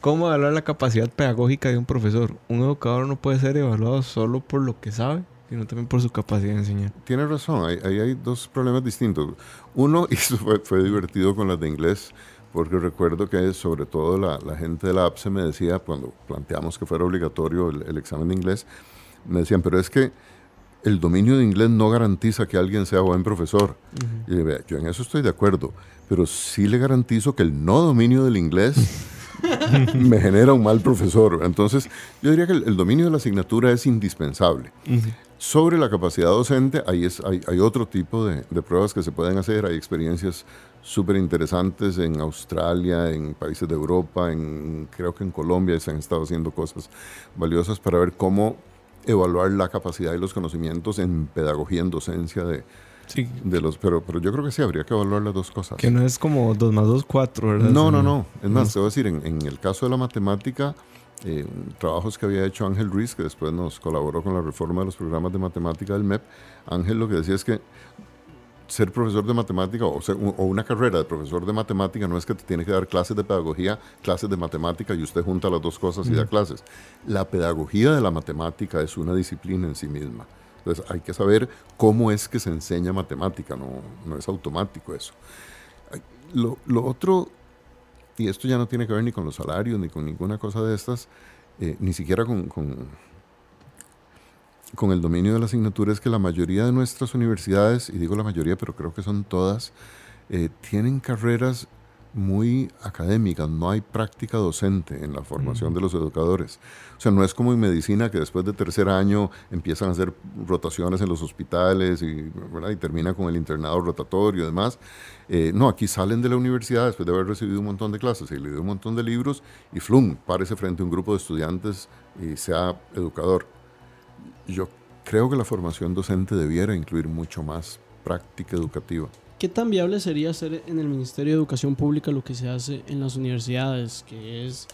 Speaker 2: ¿Cómo evaluar la capacidad pedagógica de un profesor? Un educador no puede ser evaluado solo por lo que sabe, sino también por su capacidad de enseñar.
Speaker 4: Tiene razón, ahí, ahí hay dos problemas distintos. Uno, y eso fue, fue divertido con las de inglés, porque recuerdo que sobre todo la, la gente de la APSE me decía, cuando planteamos que fuera obligatorio el, el examen de inglés, me decían, pero es que el dominio de inglés no garantiza que alguien sea buen profesor. Y yo, "Vea, yo en eso estoy de acuerdo, pero sí le garantizo que el no dominio del inglés me genera un mal profesor. Entonces, yo diría que el, el dominio de la asignatura es indispensable. Sobre la capacidad docente, ahí es, hay, hay otro tipo de, de pruebas que se pueden hacer. Hay experiencias súper interesantes en Australia, en países de Europa, en, creo que en Colombia se han estado haciendo cosas valiosas para ver cómo evaluar la capacidad y los conocimientos en pedagogía, en docencia de,
Speaker 2: Sí.
Speaker 4: de los... Pero, pero yo creo que sí, habría que evaluar las dos cosas.
Speaker 2: Que no es como 2 más 2, 4, ¿verdad?
Speaker 4: No, no, no. Es más, te voy a decir, en, en el caso de la matemática, eh, trabajos que había hecho Ángel Ruiz, que después nos colaboró con la reforma de los programas de matemática del MEP, Ángel lo que decía es que ser profesor de matemática o, ser- o una carrera de profesor de matemática no es que te tiene que dar clases de pedagogía, clases de matemática y usted junta las dos cosas y da clases. La pedagogía de la matemática es una disciplina en sí misma. Entonces hay que saber cómo es que se enseña matemática, no, no es automático eso. Lo, otro, y esto ya no tiene que ver ni con los salarios ni con ninguna cosa de estas, eh, ni siquiera con, con, con el dominio de la asignatura, es que la mayoría de nuestras universidades, y digo la mayoría, pero creo que son todas, eh, tienen carreras muy académicas, no hay práctica docente en la formación de los educadores. O sea, no es como en medicina que después de tercer año empiezan a hacer rotaciones en los hospitales y, ¿verdad? y terminan con el internado rotatorio y demás. Eh, no, aquí salen de la universidad después de haber recibido un montón de clases y leído un montón de libros y flum, párese frente a un grupo de estudiantes y sea educador. Yo creo que la formación docente debiera incluir mucho más práctica educativa.
Speaker 3: ¿Qué tan viable sería hacer en el Ministerio de Educación Pública lo que se hace en las universidades? Que es,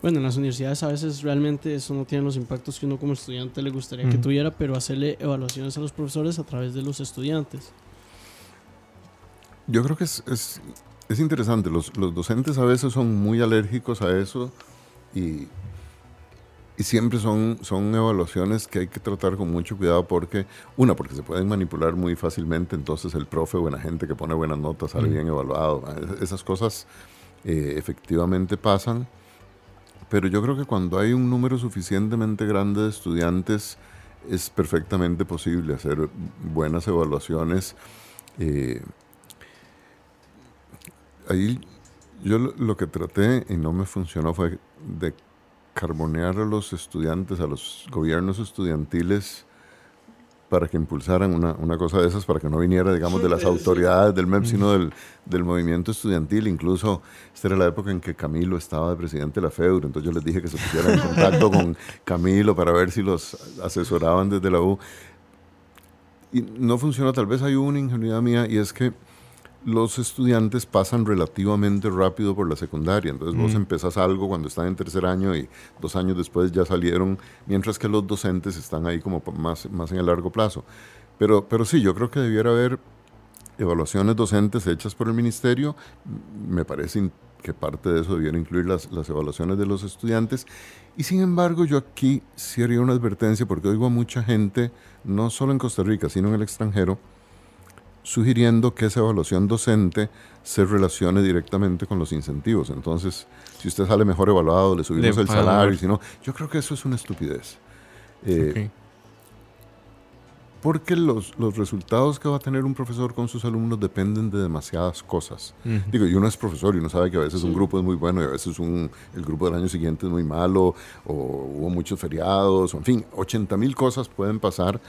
Speaker 3: bueno, en las universidades a veces realmente eso no tiene los impactos que uno como estudiante le gustaría que tuviera, pero hacerle evaluaciones a los profesores a través de los estudiantes.
Speaker 4: Yo creo que es, es, es interesante. Los, los docentes a veces son muy alérgicos a eso y, y siempre son, son evaluaciones que hay que tratar con mucho cuidado porque, una, porque se pueden manipular muy fácilmente, entonces el profe, buena gente que pone buenas notas, sale
Speaker 2: Mm.
Speaker 4: bien evaluado. Es- Esas cosas eh, efectivamente pasan, pero yo creo que cuando hay un número suficientemente grande de estudiantes es perfectamente posible hacer buenas evaluaciones. eh, ahí yo lo, lo que traté y no me funcionó fue de carbonear a los estudiantes, a los gobiernos estudiantiles para que impulsaran una, una cosa de esas, para que no viniera, digamos, de las autoridades del MEP, sino del, del movimiento estudiantil. Incluso, esta era la época en que Camilo estaba de presidente de la FEUR, entonces yo les dije que se pusieran en contacto con Camilo para ver si los asesoraban desde la U. Y no funcionó, tal vez hay una ingenuidad mía, y es que los estudiantes pasan relativamente rápido por la secundaria. Entonces vos
Speaker 2: Mm.
Speaker 4: empezás algo cuando están en tercer año y dos años después ya salieron, mientras que los docentes están ahí como más, más en el largo plazo. Pero, pero sí, yo creo que debiera haber evaluaciones docentes hechas por el ministerio. Me parece que parte de eso debiera incluir las, las evaluaciones de los estudiantes. Y sin embargo, yo aquí sí haría una advertencia porque oigo a mucha gente, no solo en Costa Rica, sino en el extranjero, sugiriendo que esa evaluación docente se relacione directamente con los incentivos. Entonces, si usted sale mejor evaluado, le subimos
Speaker 2: Le
Speaker 4: el salario, si no, yo creo que eso es una estupidez. Eh,
Speaker 2: Ok.
Speaker 4: Porque los, los resultados que va a tener un profesor con sus alumnos dependen de demasiadas cosas. Digo, y uno es profesor y uno sabe que a veces un grupo es muy bueno y a veces un, el grupo del año siguiente es muy malo, o hubo muchos feriados, o en fin, 80 mil cosas pueden pasar.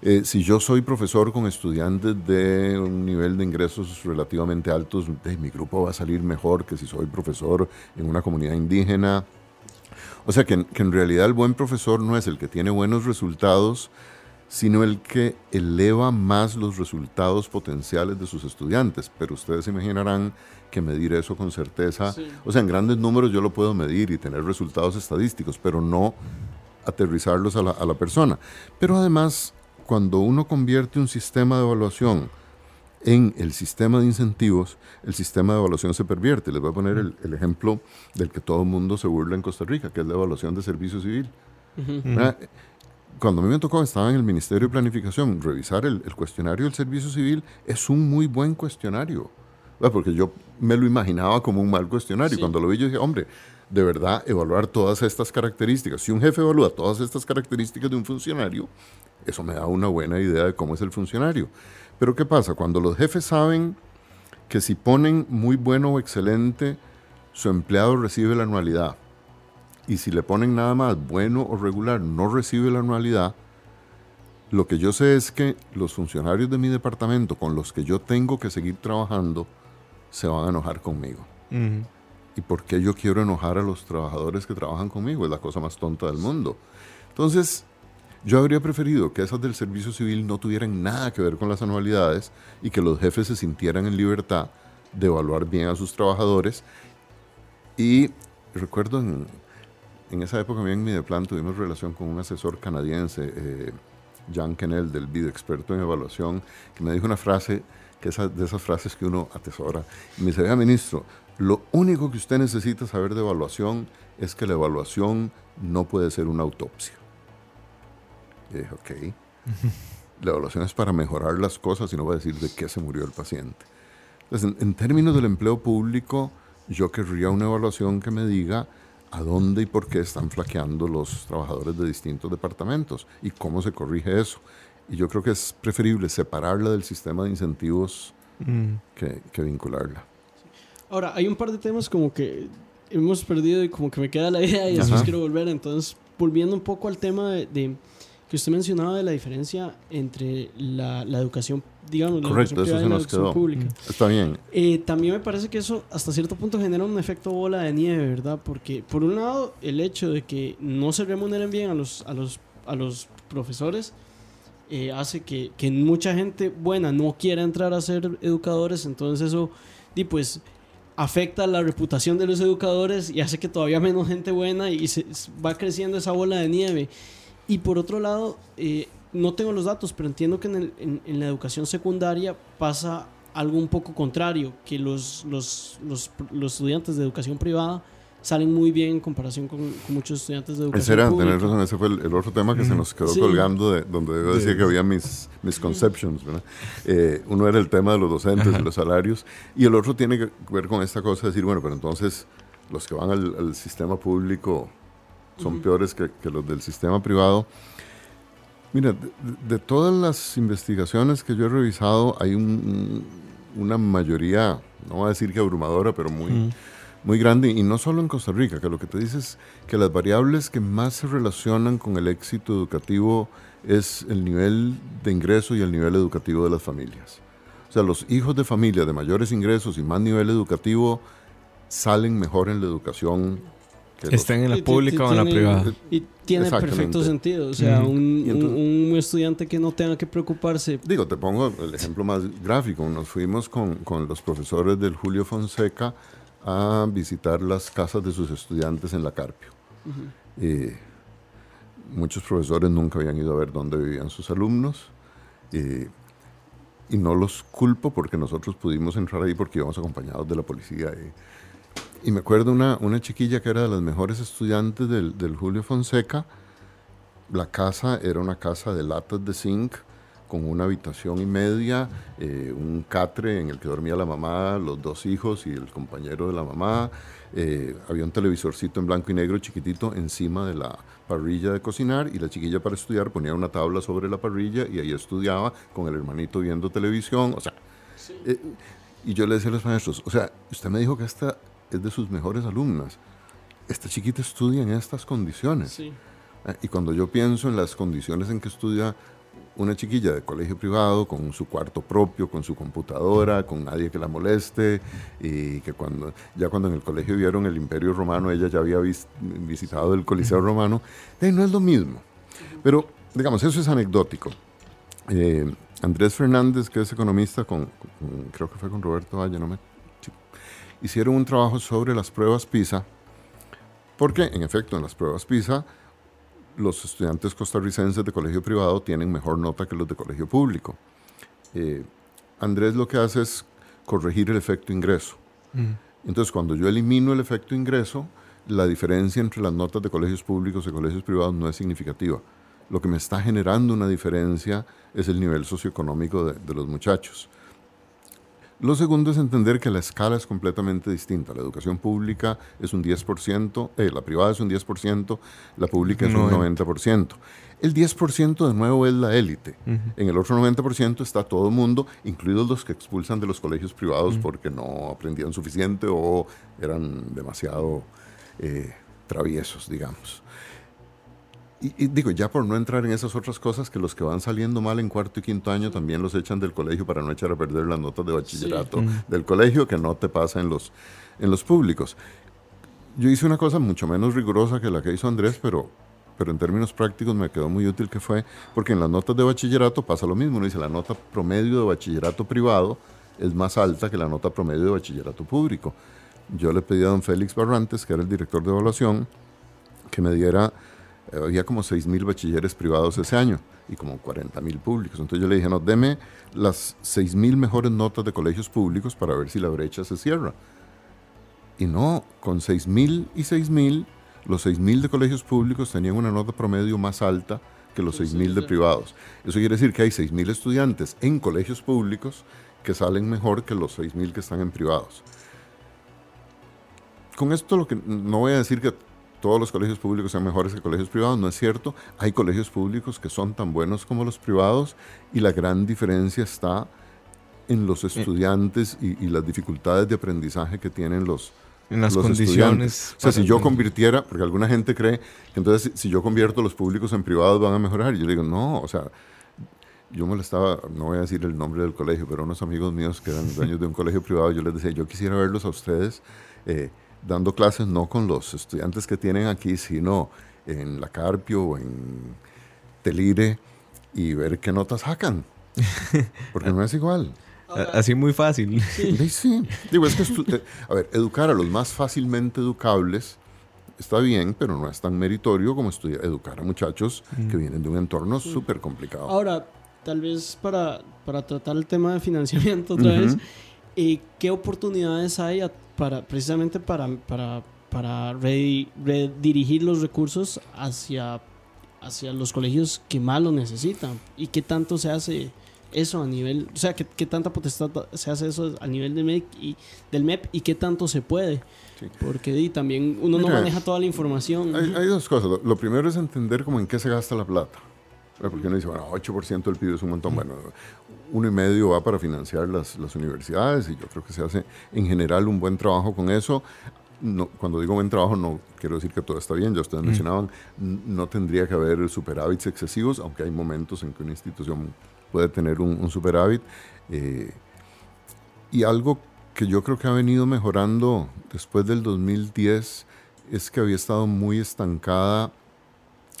Speaker 4: Eh, si yo soy profesor con estudiantes de un nivel de ingresos relativamente altos, eh, mi grupo va a salir mejor que si soy profesor en una comunidad indígena. O sea que, que en realidad el buen profesor no es el que tiene buenos resultados, sino el que eleva más los resultados potenciales de sus estudiantes. Pero ustedes se imaginarán que medir eso con certeza, o sea, en grandes números yo lo puedo medir y tener resultados estadísticos, pero no aterrizarlos a la, a la persona. Pero además, cuando uno convierte un sistema de evaluación en el sistema de incentivos, el sistema de evaluación se pervierte. Les voy a poner el, el ejemplo del que todo el mundo se burla en Costa Rica, que es la evaluación de servicio civil. ¿Verdad? Cuando a mí me tocó, estaba en el Ministerio de Planificación, revisar el, el cuestionario del servicio civil es un muy buen cuestionario. ¿verdad? Porque yo me lo imaginaba como un mal cuestionario.
Speaker 3: Sí.
Speaker 4: Cuando lo vi, yo dije, hombre, de verdad, evaluar todas estas características. Si un jefe evalúa todas estas características de un funcionario, eso me da una buena idea de cómo es el funcionario. Pero ¿qué pasa? Cuando los jefes saben que si ponen muy bueno o excelente, su empleado recibe la anualidad. Y si le ponen nada más bueno o regular, no recibe la anualidad. Lo que yo sé es que los funcionarios de mi departamento con los que yo tengo que seguir trabajando se van a enojar conmigo. ¿Y por qué yo quiero enojar a los trabajadores que trabajan conmigo? Es la cosa más tonta del mundo. Entonces, yo habría preferido que esas del servicio civil no tuvieran nada que ver con las anualidades y que los jefes se sintieran en libertad de evaluar bien a sus trabajadores. Y recuerdo en, esa época, bien en Mideplan, tuvimos relación con un asesor canadiense, eh, Jan Kennel, del video experto en evaluación, que me dijo una frase, que es de esas frases que uno atesora. Y me dice, vea, ministro, lo único que usted necesita saber de evaluación es que la evaluación no puede ser una autopsia. Y dije, ok. La evaluación es para mejorar las cosas y no va a decir de qué se murió el paciente. Entonces, en, en términos del empleo público, yo querría una evaluación que me diga a dónde y por qué están flaqueando los trabajadores de distintos departamentos y cómo se corrige eso. Y yo creo que es preferible separarla del sistema de incentivos
Speaker 2: Mm.
Speaker 4: que, que vincularla.
Speaker 3: Ahora, hay un par de temas como que hemos perdido y como que me queda la idea y después
Speaker 4: Ajá.
Speaker 3: quiero volver. Entonces, volviendo un poco al tema de, de- que usted mencionaba de la diferencia entre la, la educación, digamos, la
Speaker 4: Correcto,
Speaker 3: educación
Speaker 4: eso se
Speaker 3: y la
Speaker 4: nos
Speaker 3: educación
Speaker 4: quedó.
Speaker 3: pública.
Speaker 4: Está bien.
Speaker 3: Eh, también me parece que eso hasta cierto punto genera un efecto bola de nieve, ¿verdad? Porque por un lado el hecho de que no se remuneren bien a los, a los, a los profesores eh, hace que, que mucha gente buena no quiera entrar a ser educadores, entonces eso di, pues afecta la reputación de los educadores y hace que todavía menos gente buena y se, va creciendo esa bola de nieve. Y por otro lado, eh, no tengo los datos, pero entiendo que en, el- en- en la educación secundaria pasa algo un poco contrario, que los, los, los, los estudiantes de educación privada salen muy bien en comparación con, con muchos estudiantes de educación
Speaker 4: Ese era,
Speaker 3: pública.
Speaker 4: tener razón, ese fue el, el otro tema que se nos quedó
Speaker 3: Sí.
Speaker 4: colgando, de, donde yo decía que había mis misconceptions, ¿verdad? Eh, uno era el tema de los docentes y los salarios, y el otro tiene que ver con esta cosa de decir, bueno, pero entonces los que van al, al sistema público son peores que, que los del sistema privado. Mira, de, de todas las investigaciones que yo he revisado, hay un- una mayoría, no voy a decir que abrumadora, pero muy, muy grande, y no solo en Costa Rica, que lo que te dice es que las variables que más se relacionan con el éxito educativo es el nivel de ingreso y el nivel educativo de las familias. O sea, los hijos de familias de mayores ingresos y más nivel educativo salen mejor en la educación que los
Speaker 2: Estén en la
Speaker 3: Y
Speaker 2: pública o en la privada.
Speaker 3: Y tiene perfecto sentido. O sea,
Speaker 2: Ujú.
Speaker 3: un,
Speaker 4: entonces-
Speaker 3: un- un estudiante que no tenga que preocuparse.
Speaker 4: Digo, te pongo el ejemplo más gráfico. Nos fuimos con, con los profesores del Julio Fonseca a visitar las casas de sus estudiantes en la Carpio. Y muchos profesores nunca habían ido a ver dónde vivían sus alumnos. Y, y no los culpo porque nosotros pudimos entrar ahí porque íbamos acompañados de la policía. Y, y me acuerdo una, una chiquilla que era de las mejores estudiantes del, del Julio Fonseca. La casa era una casa de latas de zinc con una habitación y media, eh, un catre en el que dormía la mamá, los dos hijos y el compañero de la mamá. Eh, había un televisorcito en blanco y negro chiquitito encima de la parrilla de cocinar y la chiquilla para estudiar ponía una tabla sobre la parrilla y ahí estudiaba con el hermanito viendo televisión. O sea, eh, y yo le decía a los maestros, o sea, usted me dijo que esta es de sus mejores alumnas. Esta chiquita estudia en estas condiciones.
Speaker 3: Sí.
Speaker 4: Eh, Y cuando yo pienso en las condiciones en que estudia una chiquilla de colegio privado con su cuarto propio, con su computadora, con nadie que la moleste y que cuando ya cuando en el colegio vieron el Imperio Romano, ella ya había visitado el Coliseo Romano, no es lo mismo. Pero digamos, eso es anecdótico. Eh, Andrés Fernández, que es economista, con, creo que fue con Roberto Valle, no me, hicieron un trabajo sobre las pruebas PISA, porque en efecto en las pruebas PISA los estudiantes costarricenses de colegio privado tienen mejor nota que los de colegio público. Eh, Andrés lo que hace es corregir el efecto ingreso. Entonces, cuando yo elimino el efecto ingreso, la diferencia entre las notas de colegios públicos y colegios privados no es significativa. Lo que me está generando una diferencia es el nivel socioeconómico de los muchachos. Lo segundo es entender que la escala es completamente distinta. La educación pública es un 10%, eh, la privada es un 10%, la pública es un 90%. El 10% de nuevo es la élite. En el otro 90% está todo el mundo, incluidos los que expulsan de los colegios privados porque no aprendían suficiente o eran demasiado eh, traviesos, digamos. Y, digo, ya por no entrar en esas otras cosas, que los que van saliendo mal en cuarto y quinto año también los echan del colegio para no echar a perder las notas de bachillerato del colegio, que no te pasa en los, en los públicos. Yo hice una cosa mucho menos rigurosa que la que hizo Andrés, pero, pero en términos prácticos me quedó muy útil que fue, porque en las notas de bachillerato pasa lo mismo, uno dice la nota promedio de bachillerato privado es más alta que la nota promedio de bachillerato público. Yo le pedí a don Félix Barrantes, que era el director de evaluación, que me diera había como 6.000 bachilleres privados ese año y como 40.000 públicos. Entonces yo le dije, no, deme las 6.000 mejores notas de colegios públicos para ver si la brecha se cierra. Y no, con 6.000 y 6.000, los 6.000 de colegios públicos tenían una nota promedio más alta que los 6.000 de privados. Eso quiere decir que hay 6.000 estudiantes en colegios públicos que salen mejor que los 6.000 que están en privados. Con esto lo que no voy a decir que todos los colegios públicos sean mejores que colegios privados, no es cierto. Hay colegios públicos que son tan buenos como los privados y la gran diferencia está en los estudiantes y, las dificultades de aprendizaje que tienen los,
Speaker 2: en las condiciones.
Speaker 4: O sea, si yo convirtiera, porque alguna gente cree que entonces si, yo convierto los públicos en privados van a mejorar. Y yo digo, no, o sea, yo me lo estaba, no voy a decir el nombre del colegio, pero unos amigos míos que eran dueños de un colegio privado, yo les decía, yo quisiera verlos a ustedes. Eh, dando clases no con los estudiantes que tienen aquí, sino en la Carpio o en Telire y ver qué notas sacan. Porque no es igual.
Speaker 2: Así muy fácil.
Speaker 4: Sí, sí. Digo, es que, eh, a ver, educar a los más fácilmente educables está bien, pero no es tan meritorio como educar a muchachos que mm. vienen de un entorno súper complicado.
Speaker 3: Ahora, tal vez para, para tratar el tema de financiamiento otra vez, eh, ¿qué oportunidades hay para, precisamente para, para, para redirigir los recursos hacia, hacia los colegios que más lo necesitan. ¿Y qué tanto se hace eso a nivel, o sea, qué, qué tanta potestad se hace eso a nivel del MEP y, del MEP y qué tanto se puede? Porque también uno no maneja toda la información.
Speaker 4: Hay, dos cosas. Lo, primero es entender cómo en qué se gasta la plata. Porque uno dice, bueno, 8% del PIB es un montón. Bueno, uno y medio va para financiar las, las, universidades y yo creo que se hace en general un buen trabajo con eso. No, cuando digo buen trabajo no quiero decir que todo está bien, ya ustedes mencionaban, no tendría que haber superávits excesivos, aunque hay momentos en que una institución puede tener un, superávit. Eh, y algo que yo creo que ha venido mejorando después del 2010 es que había estado muy estancada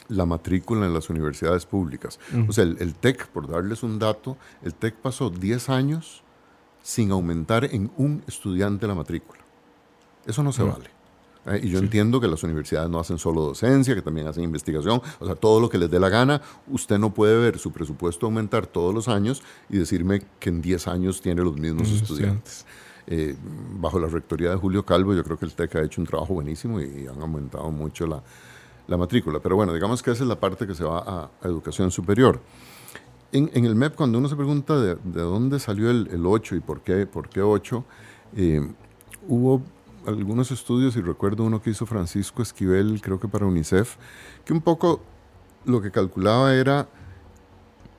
Speaker 4: la matrícula en las universidades públicas. O sea, el, TEC, por darles un dato, el TEC pasó 10 años sin aumentar en un estudiante la matrícula. Eso no se vale. ¿eh? Y yo entiendo que las universidades no hacen solo docencia, que también hacen investigación, o sea, todo lo que les dé la gana. Usted no puede ver su presupuesto aumentar todos los años y decirme que en 10 años tiene los mismos estudiantes. Eh, bajo la rectoría de Julio Calvo, yo creo que el TEC ha hecho un trabajo buenísimo y han aumentado mucho la, la matrícula. Pero bueno, digamos que esa es la parte que se va a, educación superior. En, el MEP, cuando uno se pregunta de, dónde salió el, 8 y por qué, por qué 8, eh, hubo algunos estudios, y recuerdo uno que hizo Francisco Esquivel, creo que para UNICEF, que un poco lo que calculaba era,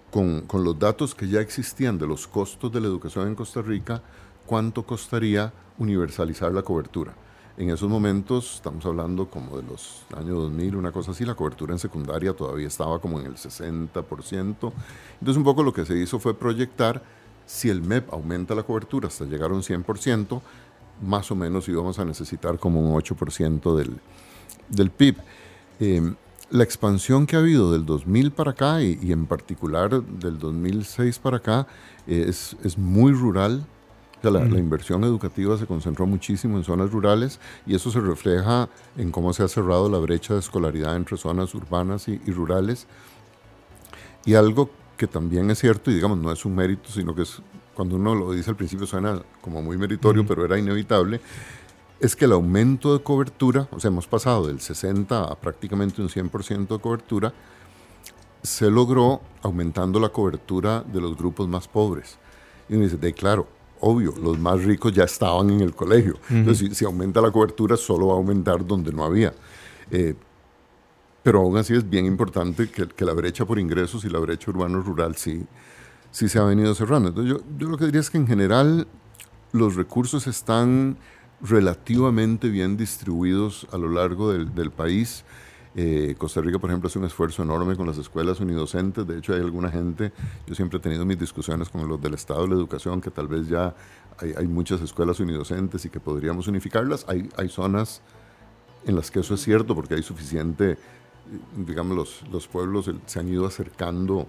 Speaker 4: con, con los datos que ya existían de los costos de la educación en Costa Rica, cuánto costaría universalizar la cobertura. En esos momentos, estamos hablando como de los años 2000, una cosa así, la cobertura en secundaria todavía estaba como en el 60%. Entonces un poco lo que se hizo fue proyectar si el MEP aumenta la cobertura hasta llegar a un 100%, más o menos íbamos a necesitar como un 8% del, del PIB. Em, la expansión que ha habido del 2000 para acá y, en particular del 2006 para acá es, es muy rural, la, inversión educativa se concentró muchísimo en zonas rurales y eso se refleja en cómo se ha cerrado la brecha de escolaridad entre zonas urbanas y, rurales. Y algo que también es cierto, y digamos, no es un mérito, sino que es, cuando uno lo dice al principio suena como muy meritorio, pero era inevitable, es que el aumento de cobertura, o sea, hemos pasado del 60 a prácticamente un 100% de cobertura, se logró aumentando la cobertura de los grupos más pobres. Y uno dice, de claro, obvio, los más ricos ya estaban en el colegio. Entonces, si, aumenta la cobertura, solo va a aumentar donde no había. Eh, pero aún así es bien importante que, la brecha por ingresos y la brecha urbano-rural sí, sí se ha venido cerrando. Entonces, yo, yo lo que diría es que en general los recursos están relativamente bien distribuidos a lo largo del, del país. Eh, Costa Rica, por ejemplo, hace un esfuerzo enorme con las escuelas unidocentes. De hecho, hay alguna gente, yo siempre he tenido mis discusiones con los del Estado de la Educación, que tal vez ya hay, muchas escuelas unidocentes y que podríamos unificarlas. Hay, hay, zonas en las que eso es cierto, porque hay suficiente, digamos, los, los pueblos se han ido acercando.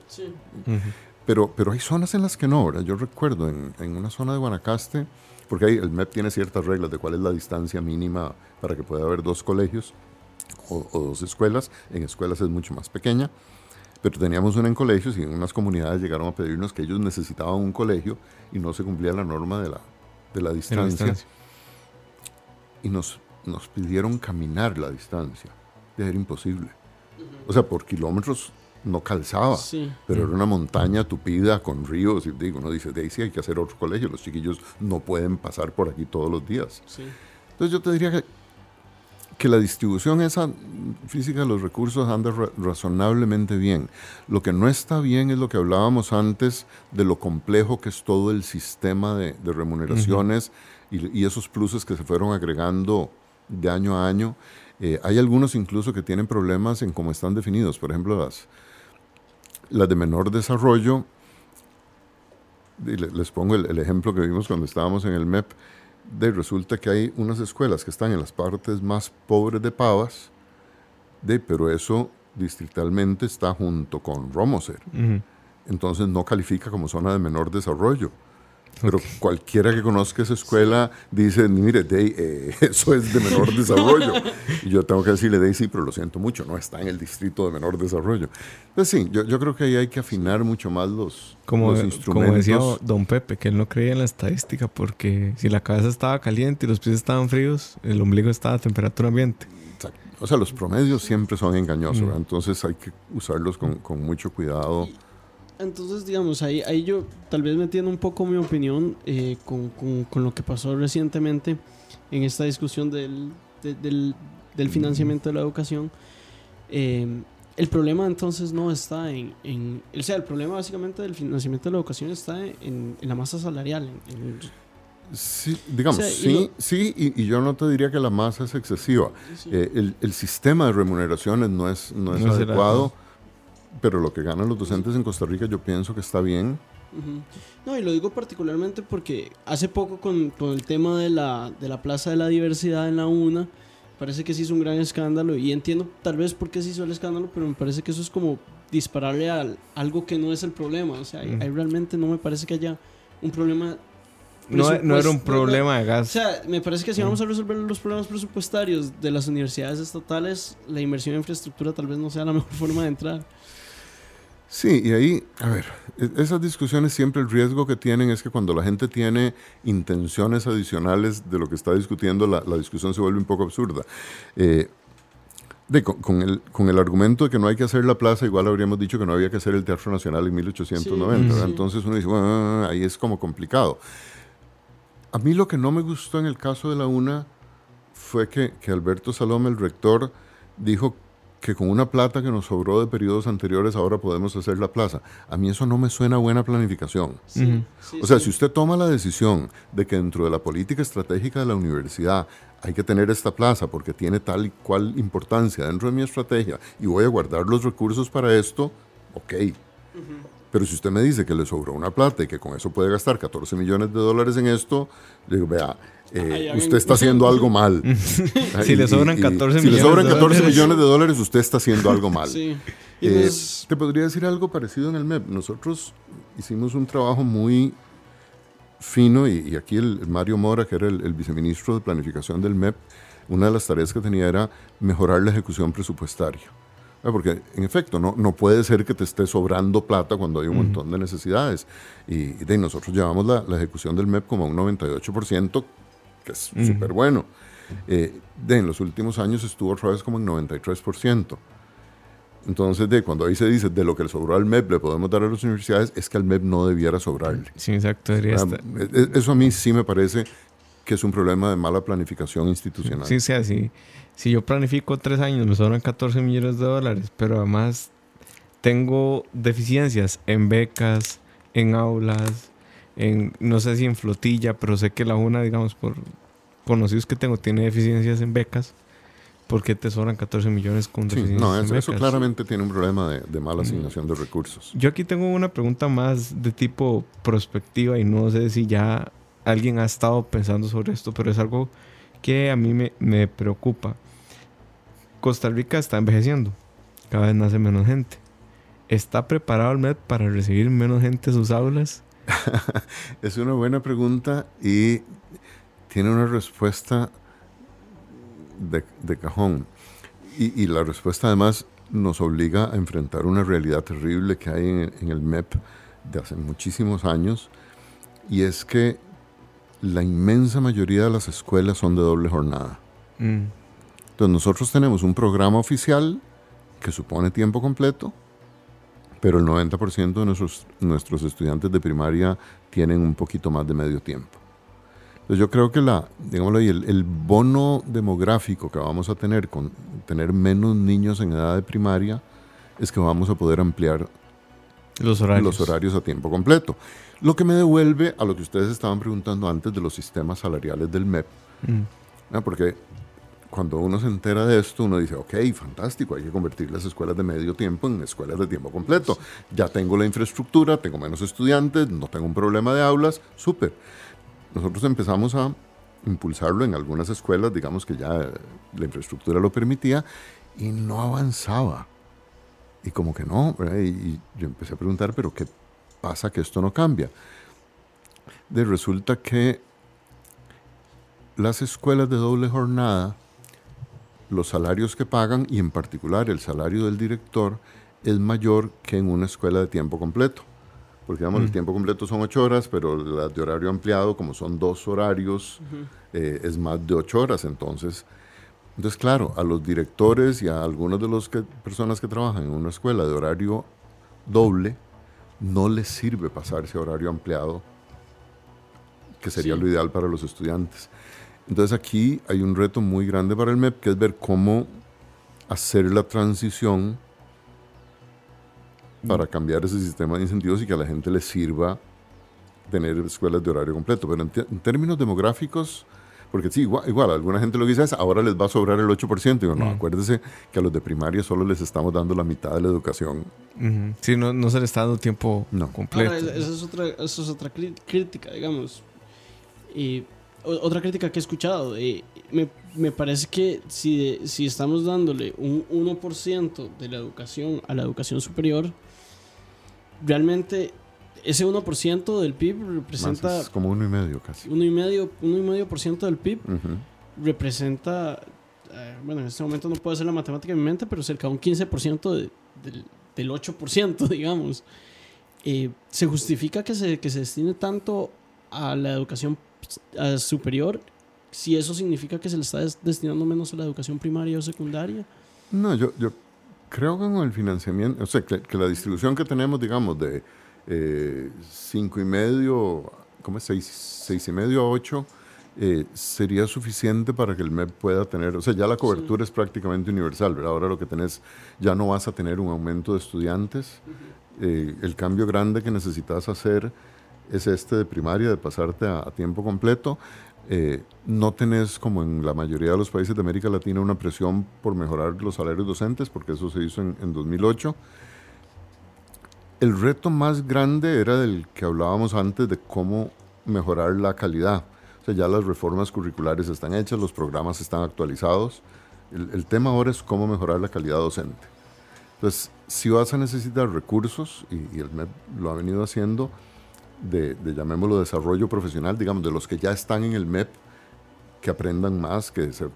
Speaker 4: pero, pero hay zonas en las que no. Yo recuerdo en, en una zona de Guanacaste, porque ahí el MEP tiene ciertas reglas de cuál es la distancia mínima para que pueda haber dos colegios o, dos escuelas. En escuelas es mucho más pequeña. Pero teníamos una en colegios y en unas comunidades llegaron a pedirnos que ellos necesitaban un colegio y no se cumplía la norma de la, de la distancia. Y nos, nos pidieron caminar la distancia. Era imposible. O sea, por kilómetros no calzaba, pero era una montaña tupida con ríos y digo, uno dice, de ahí sí hay que hacer otro colegio, los chiquillos no pueden pasar por aquí todos los días. Entonces yo te diría que que la distribución esa física de los recursos anda razonablemente bien. Lo que no está bien es lo que hablábamos antes de lo complejo que es todo el sistema de, remuneraciones y, esos pluses que se fueron agregando de año a año. Eh, hay algunos incluso que tienen problemas en cómo están definidos. Por ejemplo, las, las de menor desarrollo. les pongo el, el ejemplo que vimos cuando estábamos en el MEP de, resulta que hay unas escuelas que están en las partes más pobres de Pavas, de, pero eso distritalmente está junto con Romoser. Entonces no califica como zona de menor desarrollo. Pero cualquiera que conozca esa escuela dice, mire, eh, eso es de menor desarrollo. y yo tengo que decirle, Dey, sí, pero lo siento mucho, no está en el distrito de menor desarrollo. Pues sí, yo, yo creo que ahí hay que afinar mucho más los,
Speaker 2: como,
Speaker 4: los
Speaker 2: instrumentos. Como decía don Pepe, que él no creía en la estadística porque si la cabeza estaba caliente y los pies estaban fríos, el ombligo estaba a temperatura ambiente.
Speaker 4: O sea, los promedios siempre son engañosos, mm. entonces hay que usarlos con, con mucho cuidado.
Speaker 3: Entonces, digamos, ahí, ahí yo tal vez metiendo un poco mi opinión eh, con, con, lo que pasó recientemente en esta discusión del, del, del, financiamiento de la educación. Eh, el problema entonces no está en, en, O sea, el problema básicamente del financiamiento de la educación está en, en la masa salarial.
Speaker 4: sí, digamos, sí, sí, y, yo no te diría que la masa es excesiva. Eh, el, el, sistema de remuneraciones no es, no es adecuado pero lo que ganan los docentes en Costa Rica yo pienso que está bien.
Speaker 3: No, y lo digo particularmente porque hace poco con, con el tema de la, de la Plaza de la Diversidad en la UNA, parece que se hizo un gran escándalo y entiendo tal vez por qué se hizo el escándalo, pero me parece que eso es como dispararle a algo que no es el problema. O sea, ahí, realmente no me parece que haya un problema
Speaker 2: no, no, era un problema de gas.
Speaker 3: O sea, me parece que si vamos a resolver los problemas presupuestarios de las universidades estatales, la inversión en infraestructura tal vez no sea la mejor forma de entrar.
Speaker 4: Sí, y ahí, a ver, e, esas discusiones siempre el riesgo que tienen es que cuando la gente tiene intenciones adicionales de lo que está discutiendo, la, discusión se vuelve un poco absurda. Eh, de, con, el, con, el, argumento de que no hay que hacer la plaza, igual habríamos dicho que no había que hacer el Teatro Nacional en 1890. Entonces uno dice, bueno, ahí es como complicado. A mí lo que no me gustó en el caso de la UNA fue que, que Alberto Salome, el rector, dijo que con una plata que nos sobró de periodos anteriores ahora podemos hacer la plaza. A mí eso no me suena buena planificación.
Speaker 3: Sí,
Speaker 4: o sea,
Speaker 3: sí.
Speaker 4: si usted toma la decisión de que dentro de la política estratégica de la universidad hay que tener esta plaza porque tiene tal y cual importancia dentro de mi estrategia y voy a guardar los recursos para esto, ok. Pero si usted me dice que le sobró una plata y que con eso puede gastar 14 millones de dólares en esto, le digo, vea, eh,
Speaker 3: Ay,
Speaker 4: usted está haciendo algo mal.
Speaker 2: Si le sobran 14
Speaker 4: si le
Speaker 2: millones
Speaker 4: sobran
Speaker 2: de
Speaker 4: 14
Speaker 2: dólares.
Speaker 4: millones de dólares, usted está haciendo algo mal.
Speaker 3: Sí.
Speaker 4: Eh,
Speaker 3: nos-
Speaker 4: te podría decir algo parecido en el MEP. Nosotros hicimos un trabajo muy fino y, y aquí el, el Mario Mora, que era el, el viceministro de planificación del MEP, una de las tareas que tenía era mejorar la ejecución presupuestaria. Ah, Porque en efecto, no, no puede ser que te esté sobrando plata cuando hay un montón de necesidades. Y, y de, nosotros llevamos la, la ejecución del MEP como a un 98%, que es súper bueno. Eh, de, en los últimos años estuvo otra vez como en 93%. Entonces, de cuando ahí se dice de lo que le sobró al MEP le podemos dar a las universidades, es que al MEP no debiera sobrarle.
Speaker 2: Sí, exacto. Debería
Speaker 4: Ah,
Speaker 2: estar.
Speaker 4: e- e- Eso a mí sí me parece que es un problema de mala planificación institucional.
Speaker 2: Sí, o sea, si, si yo planifico tres años, me sobran 14 millones de dólares, pero además tengo deficiencias en becas, en aulas, en no sé si en flotilla, pero sé que la UNA, digamos, por conocidos que tengo, tiene deficiencias en becas. ¿Por qué te sobran 14 millones con
Speaker 4: Sí,
Speaker 2: deficiencias
Speaker 4: no,
Speaker 2: en
Speaker 4: eso, eso
Speaker 2: becas?
Speaker 4: claramente tiene un problema de, de mala asignación de recursos.
Speaker 2: Yo aquí tengo una pregunta más de tipo prospectiva y no sé si ya alguien ha estado pensando sobre esto, pero es algo que a mí me, me preocupa. Costa Rica está envejeciendo, cada vez nace menos gente. ¿Está preparado el MED para recibir menos gente en sus aulas?
Speaker 4: Es una buena pregunta y tiene una respuesta de, de cajón. Y, y la respuesta además nos obliga a enfrentar una realidad terrible que hay en, en el MEP de hace muchísimos años y es que la inmensa mayoría de las escuelas son de doble jornada.
Speaker 2: Mm,
Speaker 4: Entonces nosotros tenemos un programa oficial que supone tiempo completo, pero el 90% de nuestros, nuestros estudiantes de primaria tienen un poquito más de medio tiempo. Entonces yo creo que la, digámoslo ahí, el, el bono demográfico que vamos a tener con tener menos niños en edad de primaria es que vamos a poder ampliar
Speaker 2: Los horarios.
Speaker 4: los horarios a tiempo completo. Lo que me devuelve a lo que ustedes estaban preguntando antes de los sistemas salariales del MEP.
Speaker 2: Mm,
Speaker 4: ¿no? Porque cuando uno se entera de esto, uno dice, ok, fantástico, hay que convertir las escuelas de medio tiempo en escuelas de tiempo completo. Ya tengo la infraestructura, tengo menos estudiantes, no tengo un problema de aulas, súper. Nosotros empezamos a impulsarlo en algunas escuelas, digamos que ya eh, la infraestructura lo permitía, y no avanzaba. Y como que no, ¿verdad? y, yo empecé a preguntar, pero ¿qué pasa que esto no cambia? De resulta que las escuelas de doble jornada, los salarios que pagan y en particular el salario del director es mayor que en una escuela de tiempo completo. Porque digamos, el tiempo completo son ocho horas, pero las de horario ampliado, como son dos horarios, eh, es más de ocho horas. Entonces, entonces, claro, a los directores y a algunas de las personas que trabajan en una escuela de horario doble, no les sirve pasarse a horario ampliado, que sería
Speaker 3: Sí.
Speaker 4: lo ideal para los estudiantes. Entonces aquí hay un reto muy grande para el MEP, que es ver cómo hacer la transición para cambiar ese sistema de incentivos y que a la gente le sirva tener escuelas de horario completo. Pero en, términos demográficos, porque sí, igual, igual, alguna gente lo que dice es, ahora les va a sobrar el 8%. Digo, no,
Speaker 2: Mm.
Speaker 4: acuérdese que a los de primaria solo les estamos dando la mitad de la educación.
Speaker 2: ujú. Sí, no, no se le está dando tiempo
Speaker 4: No.
Speaker 2: completo.
Speaker 3: Ahora, esa es otra, esa es otra crítica, digamos. Y otra crítica que he escuchado. eh, me, me parece que si, si estamos dándole un 1% de la educación a la educación superior, realmente ese 1% del PIB
Speaker 4: Más
Speaker 3: representa
Speaker 4: es como uno y medio casi.
Speaker 3: uno y medio, uno y medio por ciento del PIB
Speaker 4: Ujú.
Speaker 3: representa, eh, bueno, en este momento no puedo hacer la matemática en mi mente, pero cerca de un 15% de- del, del 8%, digamos. Eh, ¿Se justifica que se, que se destine tanto a la educación eh, superior si eso significa que se le está des- destinando menos a la educación primaria o secundaria?
Speaker 4: No, yo, yo creo que con el financiamiento, o sea, que, que la distribución que tenemos, digamos, de eh, cinco y medio, ¿cómo es? Seis, seis y medio a ocho, eh, sería suficiente para que el MEP pueda tener, o sea, ya la cobertura es prácticamente universal, ¿verdad? Ahora lo que tenés, ya no vas a tener un aumento de estudiantes. Eh, el cambio grande que necesitas hacer es este de primaria, de pasarte a, tiempo completo. Eh, no tenés, como en la mayoría de los países de América Latina, una presión por mejorar los salarios docentes, porque eso se hizo en, en 2008. El reto más grande era del que hablábamos antes de cómo mejorar la calidad. O sea, ya las reformas curriculares están hechas, los programas están actualizados. El, tema ahora es cómo mejorar la calidad docente. Entonces, si vas a necesitar recursos, y, el MEP lo ha venido haciendo, de, de, llamémoslo desarrollo profesional, digamos, de los que ya están en el MEP, que aprendan más, que se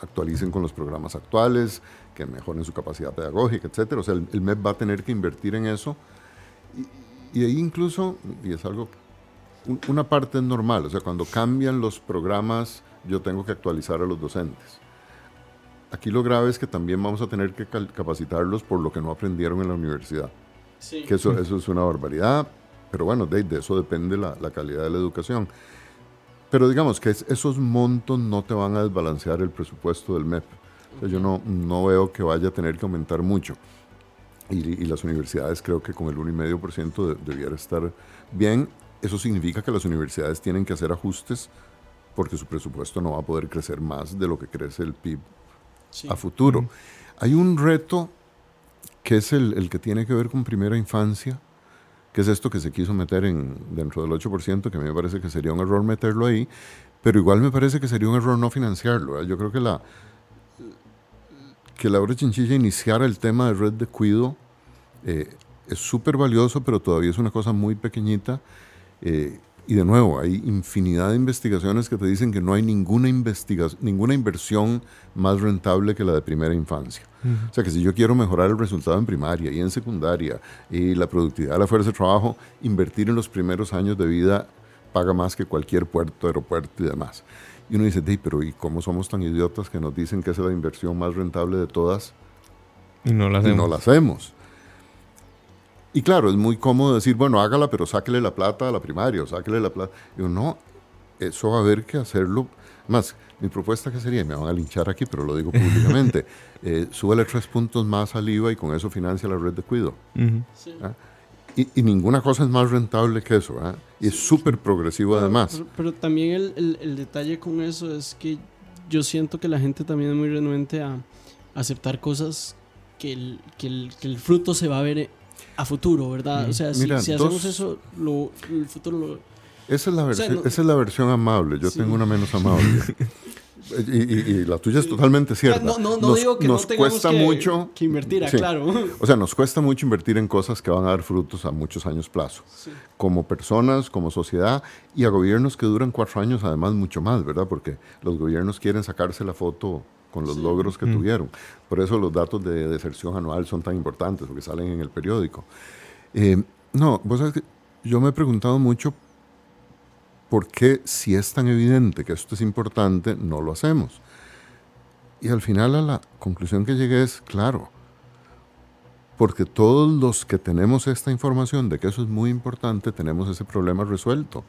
Speaker 4: actualicen con los programas actuales, que mejoren su capacidad pedagógica, etc. O sea, el, el MEP va a tener que invertir en eso y, ahí incluso, y es algo, una parte es normal, o sea, cuando cambian los programas, yo tengo que actualizar a los docentes. Aquí lo grave es que también vamos a tener que capacitarlos por lo que no aprendieron en la universidad. Sí. Que eso, eso es una barbaridad, pero bueno, de, eso depende la, la, calidad de la educación. Pero digamos que esos montos no te van a desbalancear el presupuesto del MEP. O sea, yo no, no veo que vaya a tener que aumentar mucho y, las universidades creo que con el 1,5% de, debiera estar bien. Eso significa que las universidades tienen que hacer ajustes porque su presupuesto no va a poder crecer más de lo que crece el PIB a futuro. Hay un reto que es el, el, que tiene que ver con primera infancia, que es esto que se quiso meter en, dentro del 8%, que a mí me parece que sería un error meterlo ahí, pero igual me parece que sería un error no financiarlo. Yo creo que la, que Laura Chinchilla iniciara el tema de red de cuido eh, es súper valioso, pero todavía es una cosa muy pequeñita. Eh, y de nuevo, hay infinidad de investigaciones que te dicen que no hay ninguna, ninguna inversión más rentable que la de primera infancia. O sea que si yo quiero mejorar el resultado en primaria y en secundaria y la productividad de la fuerza de trabajo, invertir en los primeros años de vida paga más que cualquier puerto, aeropuerto y demás. Y uno dice, pero ¿y cómo somos tan idiotas que nos dicen que esa es la inversión más rentable de todas?
Speaker 2: Y no la hacemos.
Speaker 4: Y no la hacemos. Y claro, es muy cómodo decir, bueno, hágala, pero sáquele la plata a la primaria o sáquele la plata. Yo, no, eso va a haber que hacerlo. Más, mi propuesta que sería, me van a linchar aquí, pero lo digo públicamente, eh, súbele tres puntos más al IVA y con eso financia la red de cuido. ¿Ah? y, ninguna cosa es más rentable que eso. ¿ah? Y es súper progresivo además.
Speaker 3: Pero, también el, el, detalle con eso es que yo siento que la gente también es muy renuente a aceptar cosas que el, que el, que el fruto se va a ver a futuro, ¿verdad? O sea, si, hacemos eso, el futuro lo...
Speaker 4: Esa es la, versión, esa es la versión amable, yo tengo una menos amable. y, la tuya es totalmente cierta.
Speaker 3: No, no, no digo que nos no cuesta que, mucho que invertir, claro.
Speaker 4: O sea, nos cuesta mucho invertir en cosas que van a dar frutos a muchos años plazo. Como personas, como sociedad y a gobiernos que duran cuatro años, además mucho más, ¿verdad? Porque los gobiernos quieren sacarse la foto con los logros que mm. tuvieron. Por eso los datos de deserción anual son tan importantes, porque salen en el periódico. Eh, no, vos sabes que yo me he preguntado mucho por qué, si es tan evidente que esto es importante, no lo hacemos. Y al final a la conclusión que llegué es, claro, porque todos los que tenemos esta información de que eso es muy importante, tenemos ese problema resuelto.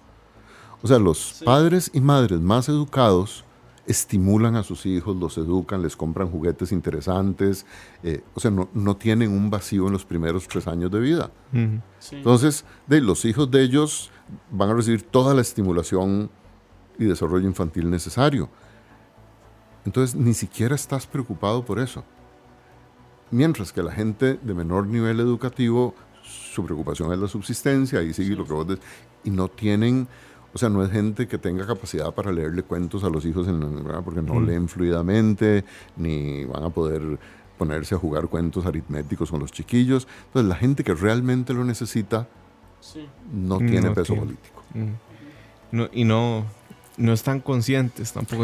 Speaker 4: O sea, los padres y madres más educados estimulan a sus hijos, los educan, les compran juguetes interesantes, eh, o sea, no, tienen un vacío en los primeros tres años de vida. Entonces, de, los hijos de ellos van a recibir toda la estimulación y desarrollo infantil necesario. Entonces, ni siquiera estás preocupado por eso. Mientras que la gente de menor nivel educativo, su preocupación es la subsistencia, y sigue lo que vos decís, y no tienen o sea, no es gente que tenga capacidad para leerle cuentos a los hijos, en, porque no mm. leen fluidamente, ni van a poder ponerse a jugar cuentos aritméticos con los chiquillos. Entonces, la gente que realmente lo necesita no tiene peso político.
Speaker 2: Mm. No, y no, no están conscientes tampoco.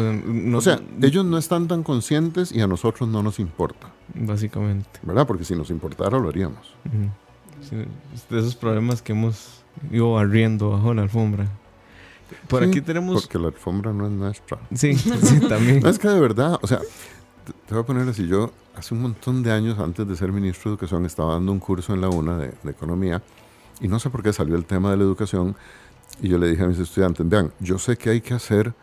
Speaker 4: o sea, ellos no están tan conscientes y a nosotros no nos importa.
Speaker 2: Básicamente.
Speaker 4: ¿Verdad? Porque si nos importara lo haríamos.
Speaker 2: de esos problemas que hemos ido barriendo bajo la alfombra. Por aquí tenemos.
Speaker 4: Porque la alfombra no es nuestra.
Speaker 2: Sí, sí, también.
Speaker 4: es que de verdad, o sea, te, voy a poner así: yo hace un montón de años, antes de ser ministro de Educación, estaba dando un curso en la UNA de, Economía y no sé por qué salió el tema de la educación. Y yo le dije a mis estudiantes: vean, yo sé que hay que hacer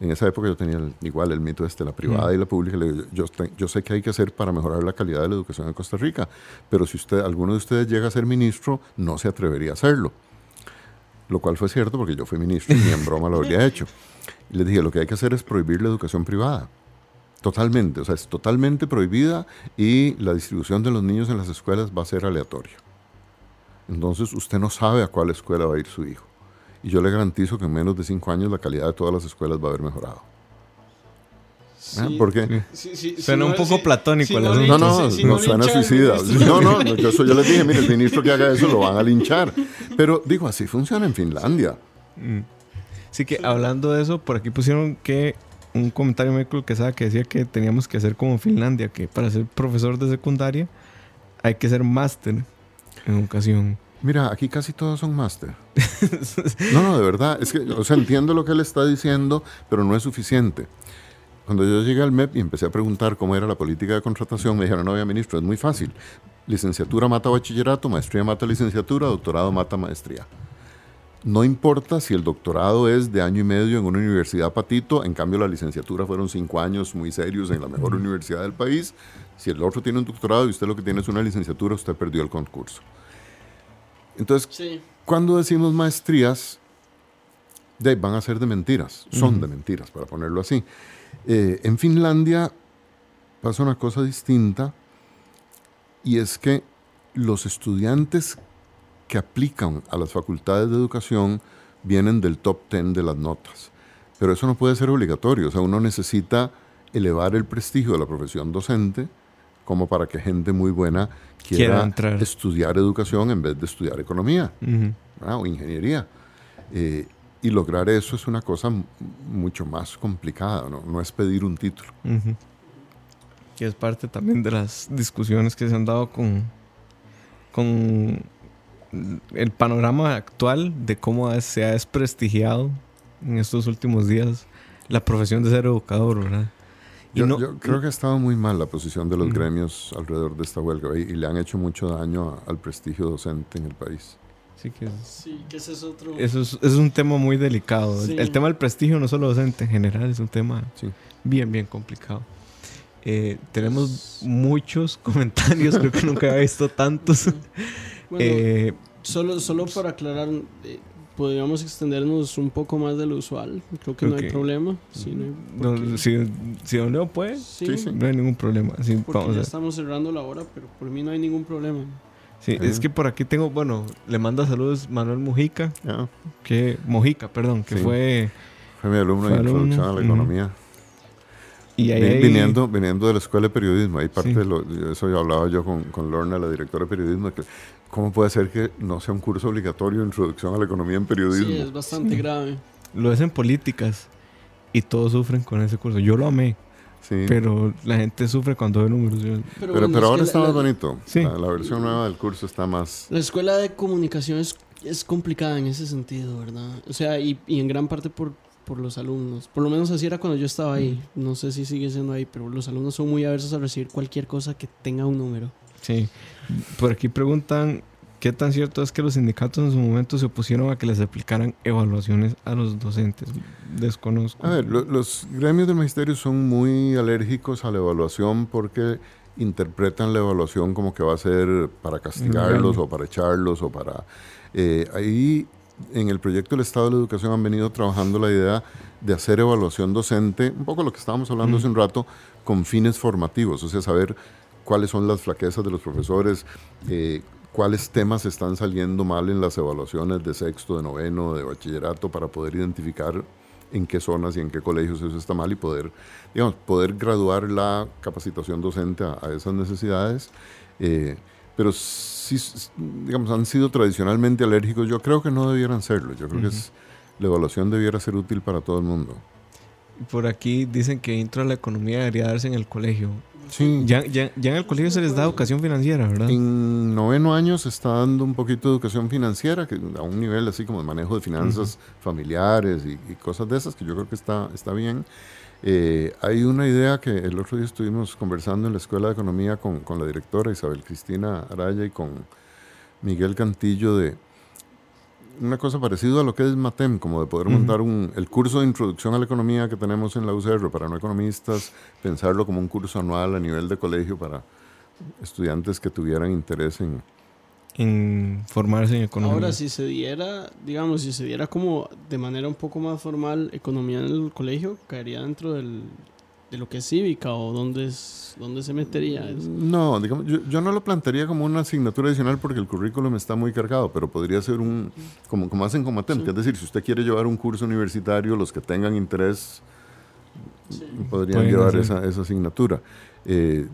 Speaker 4: En esa época yo tenía el- igual el mito este, la privada y la pública. Yo, yo, yo sé que hay que hacer para mejorar la calidad de la educación en Costa Rica, pero si usted, alguno de ustedes llega a ser ministro, no se atrevería a hacerlo. Lo cual fue cierto porque yo fui ministro y ni en broma lo habría hecho. Y les dije, lo que hay que hacer es prohibir la educación privada. Totalmente, o sea, es totalmente prohibida y la distribución de los niños en las escuelas va a ser aleatoria. Entonces usted no sabe a cuál escuela va a ir su hijo. Y yo le garantizo que en menos de cinco años la calidad de todas las escuelas va a haber mejorado. ¿Ah?
Speaker 3: Sí.
Speaker 4: ¿Por qué?
Speaker 3: Sí, sí,
Speaker 2: Suena un poco platónico el
Speaker 3: no.
Speaker 4: No, no,
Speaker 3: si
Speaker 4: no suena suicida. no, no, yo, eso yo les dije, mire, el ministro que haga eso lo van a linchar. Pero digo, así funciona en Finlandia.
Speaker 2: Así que hablando de eso, por aquí pusieron que un comentario Michael que sabe que decía que teníamos que hacer como Finlandia, que para ser profesor de secundaria hay que ser máster en educación.
Speaker 4: Mira, aquí casi todos son máster. No, no, de verdad. Es que, o sea, entiendo lo que él está diciendo, pero no es suficiente. Cuando yo llegué al MEP y empecé a preguntar cómo era la política de contratación, me dijeron, no, había ministro, es muy fácil. Licenciatura mata bachillerato, maestría mata licenciatura, doctorado mata maestría. No importa si el doctorado es de año y medio en una universidad patito, en cambio la licenciatura fueron cinco años muy serios en la mejor universidad del país. Si el otro tiene un doctorado y usted lo que tiene es una licenciatura, usted perdió el concurso. Entonces,
Speaker 3: Sí.
Speaker 4: cuando decimos maestrías, de, van a ser de mentiras, son de mentiras, para ponerlo así. Eh, en Finlandia pasa una cosa distinta y es que los estudiantes que aplican a las facultades de educación vienen del top 10 de las notas. Pero eso no puede ser obligatorio, o sea, uno necesita elevar el prestigio de la profesión docente como para que gente muy buena quiera, estudiar educación en vez de estudiar economía. O ingeniería. Eh, y lograr eso es una cosa mucho más complicada, ¿no? No es pedir un título.
Speaker 2: Ujú. Que es parte también de las discusiones que se han dado con, con el panorama actual de cómo se ha desprestigiado en estos últimos días la profesión de ser educador, ¿verdad? Y
Speaker 4: Yo,
Speaker 2: no-
Speaker 4: yo creo que ha estado muy mal la posición de los
Speaker 2: Mm.
Speaker 4: gremios alrededor de esta huelga y, y le han hecho mucho daño a- al prestigio docente en el país.
Speaker 2: Sí que es-
Speaker 3: Sí, que ese es otro.
Speaker 2: eso es, es un tema muy delicado.
Speaker 3: Sí.
Speaker 2: El, el tema del prestigio no solo docente, en general es un tema
Speaker 4: Sí.
Speaker 2: bien, bien complicado. Eh, tenemos muchos comentarios, creo que nunca había visto tantos.
Speaker 3: Bueno,
Speaker 2: Eh,
Speaker 3: solo, solo para aclarar, eh, podríamos extendernos un poco más de lo usual. Creo que no hay problema. Sí, no hay
Speaker 2: no, si, si Don Leo puede,
Speaker 3: Sí,
Speaker 4: Sí, sí.
Speaker 2: no hay ningún problema. Sí,
Speaker 3: porque
Speaker 2: vamos
Speaker 3: ya
Speaker 2: a-
Speaker 3: estamos cerrando la hora, pero por mí no hay ningún problema.
Speaker 2: Sí,
Speaker 4: Ajá.
Speaker 2: es que por aquí tengo, bueno, le manda saludos Manuel Mujica,
Speaker 4: Ya,
Speaker 2: que Mojica, perdón, que
Speaker 4: Sí.
Speaker 2: fue
Speaker 4: Fue mi alumno
Speaker 2: Fue
Speaker 4: en introducción
Speaker 2: alumno,
Speaker 4: a la economía.
Speaker 2: y ahí,
Speaker 4: Vi-
Speaker 2: ahí-
Speaker 4: viniendo, viniendo de la escuela de periodismo, ahí parte
Speaker 2: Sí.
Speaker 4: de lo, de eso yo hablaba yo con, con Lorna, la directora de periodismo, que cómo puede ser que no sea un curso obligatorio de introducción a la economía en periodismo.
Speaker 3: Sí, es bastante
Speaker 2: Sí.
Speaker 3: grave.
Speaker 2: lo hacen políticas y todos sufren con ese curso. Yo lo amé,
Speaker 4: Sí.
Speaker 2: pero la gente sufre cuando ve números. Yo-
Speaker 4: Pero,
Speaker 3: bueno,
Speaker 4: pero
Speaker 3: es
Speaker 4: ahora está
Speaker 3: la-
Speaker 4: más bonito.
Speaker 2: Sí.
Speaker 4: La, la versión nueva del curso está más...
Speaker 3: La escuela de comunicación es, es complicada en ese sentido, ¿verdad? O sea, y, y en gran parte por, por los alumnos. Por lo menos así era cuando yo estaba ahí. No sé si sigue siendo ahí, pero los alumnos son muy aversos a recibir cualquier cosa que tenga un número.
Speaker 2: Sí. Por aquí preguntan qué tan cierto es que los sindicatos en su momento se opusieron a que les aplicaran evaluaciones a los docentes. Desconozco.
Speaker 4: A ver, lo- los gremios del magisterio son muy alérgicos a la evaluación porque interpretan la evaluación como que va a ser para castigarlos o para echarlos o para... eh, ahí en el proyecto del Estado de la Educación han venido trabajando la idea de hacer evaluación docente, un poco lo que estábamos hablando hace un rato, con fines formativos, o sea, saber cuáles son las flaquezas de los profesores, eh, cuáles temas están saliendo mal en las evaluaciones de sexto, de noveno, de bachillerato, para poder identificar en qué zonas y en qué colegios eso está mal y poder, digamos, poder graduar la capacitación docente a, a esas necesidades. Eh, pero sí, digamos, han sido tradicionalmente alérgicos. Yo creo que no debieran serlo. Yo creo que es, la evaluación debiera ser útil para todo el mundo.
Speaker 2: Por aquí dicen que intro a la economía debería darse en el colegio.
Speaker 4: Sí.
Speaker 2: Ya, ya, ya en el colegio se les da educación financiera, ¿verdad?
Speaker 4: En noveno año se está dando un poquito de educación financiera, que a un nivel así como de manejo de finanzas familiares y, y cosas de esas, que yo creo que está, está bien. Eh, hay una idea que el otro día estuvimos conversando en la Escuela de Economía con, con la directora Isabel Cristina Araya y con Miguel Cantillo de una cosa parecida a lo que es MATEM, como de poder montar un, el curso de introducción a la economía que tenemos en la UCR para no economistas, pensarlo como un curso anual a nivel de colegio para estudiantes que tuvieran interés en,
Speaker 2: en formarse en economía.
Speaker 3: Ahora, si se diera, digamos, si se diera como de manera un poco más formal economía en el colegio, caería dentro del, de lo que es cívica o dónde, es, dónde se metería eso.
Speaker 4: No, digamos, yo, yo, no lo plantearía como una asignatura adicional porque el currículum está muy cargado, pero podría ser un, como, como hacen como sí. es decir, si usted quiere llevar un curso universitario, los que tengan interés sí. podrían llevar esa, esa, asignatura. Eh,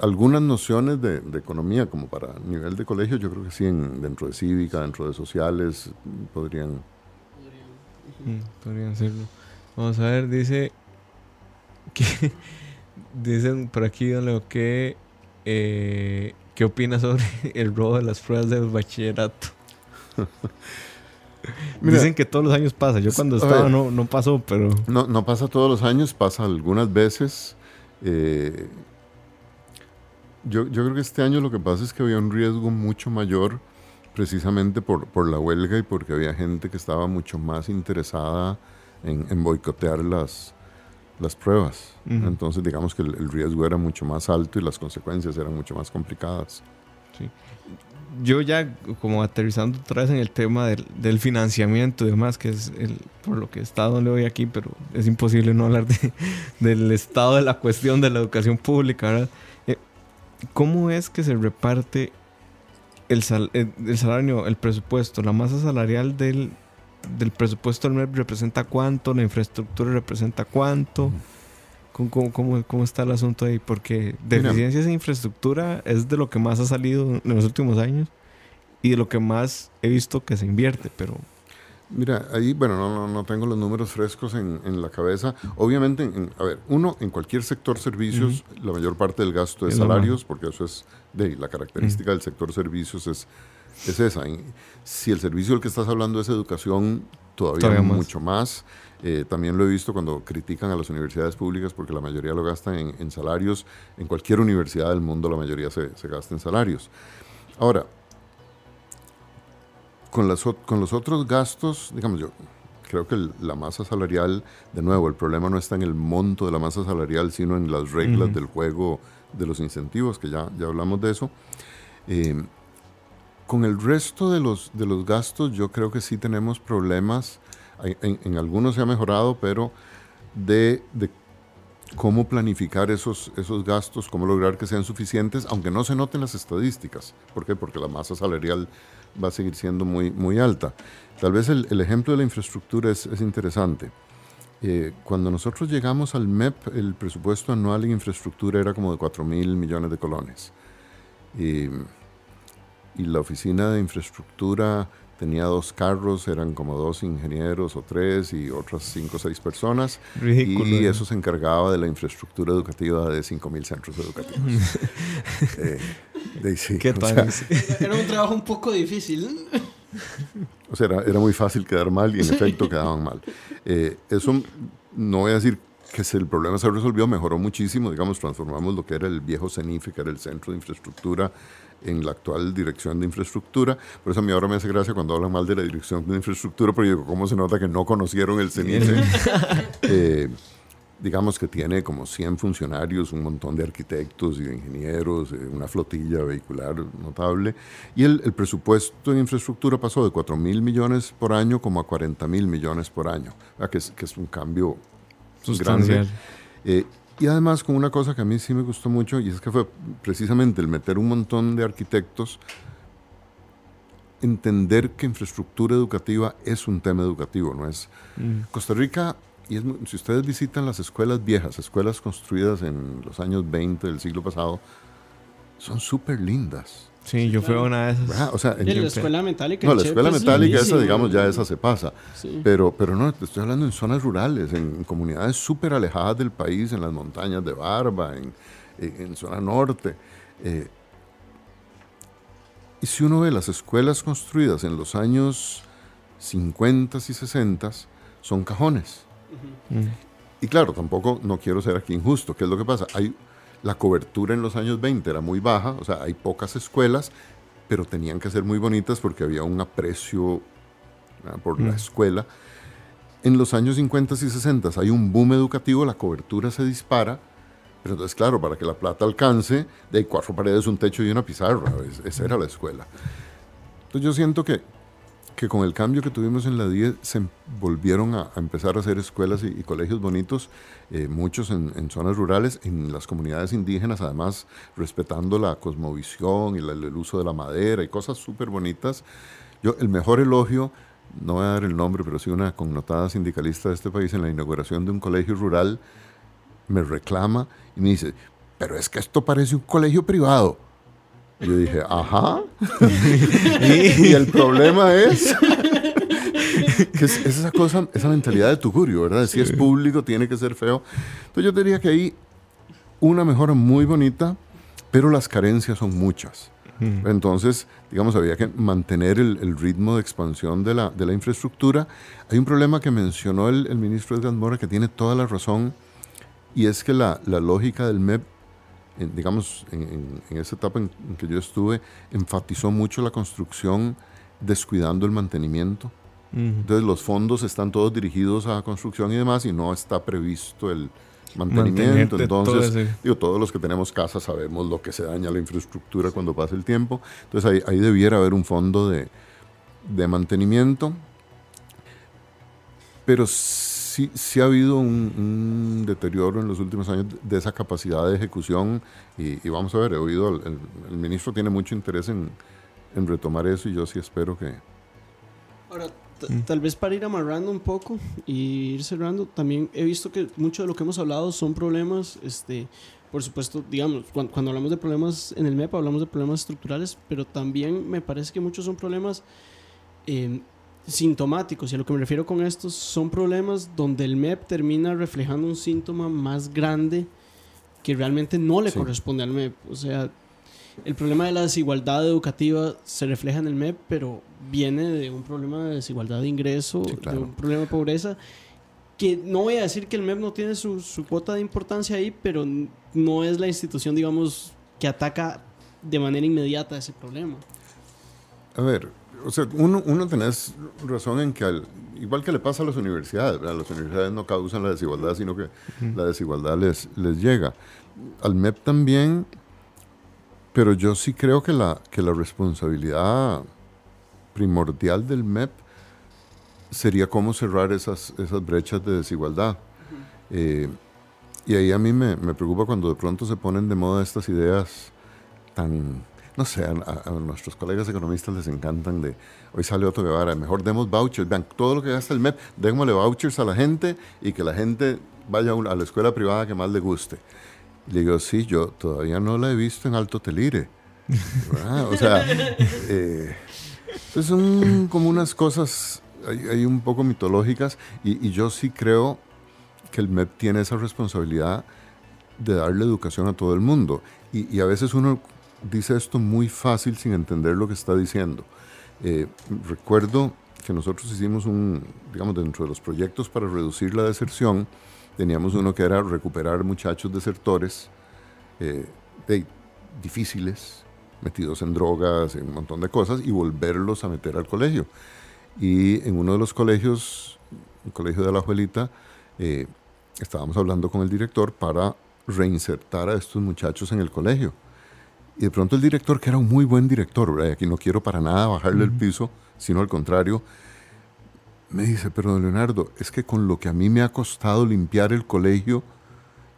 Speaker 4: algunas nociones de, de, economía, como para nivel de colegio, yo creo que sí, en, dentro de cívica, dentro de sociales, podrían...
Speaker 2: Mm, podrían hacerlo. Vamos a ver, dice que dicen por aquí, don Leo, que eh, ¿qué opina sobre el robo de las pruebas del bachillerato? Mira, Dicen que todos los años pasa. Yo cuando estaba no, no pasó, pero...
Speaker 4: No, no pasa todos los años, pasa algunas veces. Eh, yo, yo creo que este año lo que pasa es que había un riesgo mucho mayor precisamente por, por la huelga y porque había gente que estaba mucho más interesada en, en boicotear las, las pruebas. Uh -huh. Entonces, digamos que el, el, riesgo era mucho más alto y las consecuencias eran mucho más complicadas.
Speaker 2: Sí. Yo ya como aterrizando otra vez en el tema del, del financiamiento y demás, que es el, por lo que he estado le voy aquí, pero es imposible no hablar de, del estado de la cuestión de la educación pública, ¿verdad? Eh, ¿Cómo es que se reparte el, sal, el, el salario, el presupuesto, la masa salarial del, del presupuesto del MEP representa cuánto, la infraestructura representa cuánto. ¿Cómo, cómo, cómo está el asunto ahí? Porque deficiencias en infraestructura es de lo que más ha salido en los últimos años y de lo que más he visto que se invierte, pero...
Speaker 4: Mira, ahí, bueno, no, no, no tengo los números frescos en, en la cabeza. Obviamente, en, a ver, uno, en cualquier sector servicios, uh -huh. la mayor parte del gasto es, es salarios, porque eso es de la característica uh -huh. del sector servicios es es esa. Si el servicio del que estás hablando es educación, todavía, todavía mucho más. Eh, también lo he visto cuando critican a las universidades públicas porque la mayoría lo gastan en, en salarios. En cualquier universidad del mundo la mayoría se, se gasta en salarios. Ahora, con, las, con los otros gastos, digamos yo, creo que el, la masa salarial, de nuevo, el problema no está en el monto de la masa salarial, sino en las reglas uh -huh. del juego de los incentivos, que ya, ya hablamos de eso. Eh, con el resto de los, de los gastos, yo creo que sí tenemos problemas. En, en algunos se ha mejorado, pero de, de, cómo planificar esos, esos gastos, cómo lograr que sean suficientes, aunque no se noten las estadísticas. ¿Por qué? Porque la masa salarial va a seguir siendo muy, muy alta. Tal vez el, el ejemplo de la infraestructura es, es interesante. Eh, cuando nosotros llegamos al MEP, el presupuesto anual en infraestructura era como de 4 mil millones de colones. Y y la oficina de infraestructura tenía dos carros, eran como dos ingenieros o tres y otras cinco o seis personas.
Speaker 2: Ridículo,
Speaker 4: y
Speaker 2: ¿no?
Speaker 4: eso se encargaba de la infraestructura educativa de 5.000 centros educativos. eh, de, sí,
Speaker 2: ¿Qué tal?
Speaker 3: Sea, era un trabajo un poco difícil.
Speaker 4: O sea, era, era, muy fácil quedar mal y en efecto quedaban mal. Eh, eso no voy a decir que el problema se resolvió, mejoró muchísimo. Digamos, transformamos lo que era el viejo CENIFE, que era el Centro de Infraestructura, en la actual Dirección de Infraestructura. Por eso a mí ahora me hace gracia cuando hablan mal de la Dirección de Infraestructura, pero digo, ¿cómo se nota que no conocieron el CENIFE? eh, digamos que tiene como 100 funcionarios, un montón de arquitectos y de ingenieros, eh, una flotilla vehicular notable. Y el, el, presupuesto en infraestructura pasó de 4 mil millones por año como a 40 mil millones por año, que es, que es un cambio grande. Eh, y además con una cosa que a mí sí me gustó mucho y es que fue precisamente el meter un montón de arquitectos, entender que infraestructura educativa es un tema educativo, ¿no es? Mm. Costa Rica, y es, si ustedes visitan las escuelas viejas, escuelas construidas en los años 20 del siglo pasado, son súper lindas.
Speaker 2: Sí, yo fui a una de esas.
Speaker 4: O sea,
Speaker 3: en la escuela metálica.
Speaker 4: No, la escuela metálica, esa, digamos, ya esa se pasa. Sí. Pero, pero no, te estoy hablando en zonas rurales, en, en comunidades súper alejadas del país, en las montañas de Barba, en, en, en zona norte. Eh, y si uno ve las escuelas construidas en los años 50 y 60, son cajones. Uh -huh. mm. Y claro, tampoco no quiero ser aquí injusto. ¿Qué es lo que pasa? Hay la cobertura en los años 20 era muy baja, o sea, hay pocas escuelas, pero tenían que ser muy bonitas porque había un aprecio por la escuela. En los años 50 y 60 hay un boom educativo, la cobertura se dispara, pero entonces, claro, para que la plata alcance, de cuatro paredes, un techo y una pizarra, esa era la escuela. Entonces yo siento que, que con el cambio que tuvimos en la 10 se volvieron a, empezar a hacer escuelas y, colegios bonitos, eh, muchos en, zonas rurales, en las comunidades indígenas, además respetando la cosmovisión y el uso de la madera y cosas súper bonitas. Yo, el mejor elogio no voy a dar el nombre, pero sí una connotada sindicalista de este país en la inauguración de un colegio rural, me reclama y me dice, pero es que esto parece un colegio privado. Y yo dije, ajá. y el problema es que es, esa cosa, esa mentalidad de tugurio, ¿verdad? Si es público, tiene que ser feo. Entonces yo diría que hay una mejora muy bonita, pero las carencias son muchas. Entonces, digamos, había que mantener el, ritmo de expansión de la, de la, infraestructura. Hay un problema que mencionó el, el, ministro Edgar Mora que tiene toda la razón, y es que la, la lógica del MEP, digamos, en, en, esa etapa en, que yo estuve, enfatizó mucho la construcción descuidando el mantenimiento. Entonces los fondos están todos dirigidos a construcción y demás y no está previsto el, mantenimiento. Entonces, digo, todos los que tenemos casa sabemos lo que se daña la infraestructura cuando pasa el tiempo. Entonces ahí, ahí debiera haber un fondo de, de mantenimiento. Pero sí, sí ha habido un, deterioro en los últimos años de esa capacidad de ejecución y, vamos a ver, he oído, el, el, ministro tiene mucho interés en, en retomar eso y yo sí espero que...
Speaker 3: Ahora, Mm. Tal vez para ir amarrando un poco y ir cerrando, también he visto que mucho de lo que hemos hablado son problemas, este, por supuesto, digamos, cuando, hablamos de problemas en el MEP hablamos de problemas estructurales, pero también me parece que muchos son problemas eh, sintomáticos. Y a lo que me refiero con estos son problemas donde el MEP termina reflejando un síntoma más grande que realmente no le corresponde al MEP. O sea, el problema de la desigualdad educativa se refleja en el MEP, pero viene de un problema de desigualdad de ingreso, de un problema de pobreza, que no voy a decir que el MEP no tiene su, cuota de importancia ahí, pero no es la institución, digamos, que ataca de manera inmediata ese problema.
Speaker 4: A ver, o sea, uno, uno tenés razón en que, igual que le pasa a las universidades, las universidades no causan la desigualdad, sino que la desigualdad les, les llega. Al MEP también pero yo sí creo que la, que la responsabilidad primordial del MEP sería cómo cerrar esas, esas brechas de desigualdad. Eh, y ahí a mí me, me, preocupa cuando de pronto se ponen de moda estas ideas tan, no sé, a, nuestros colegas economistas les encantan de, hoy sale otro Guevara, mejor demos vouchers, vean, todo lo que gasta el MEP, démosle vouchers a la gente y que la gente vaya a la escuela privada que más le guste. Le digo, sí, yo todavía no la he visto en Alto Telire. o sea, eh, pues son como unas cosas hay, un poco mitológicas y, yo sí creo que el MEP tiene esa responsabilidad de darle educación a todo el mundo. Y, a veces uno dice esto muy fácil sin entender lo que está diciendo. Eh, recuerdo que nosotros hicimos un, digamos, dentro de los proyectos para reducir la deserción, Teníamos uno que era recuperar muchachos desertores eh, difíciles, metidos en drogas, en un montón de cosas, y volverlos a meter al colegio. Y en uno de los colegios, el colegio de la Abuelita, eh, estábamos hablando con el director para reinsertar a estos muchachos en el colegio. Y de pronto el director, que era un muy buen director, aquí no quiero para nada bajarle el piso, sino al contrario, me dice, pero Leonardo, es que con lo que a mí me ha costado limpiar el colegio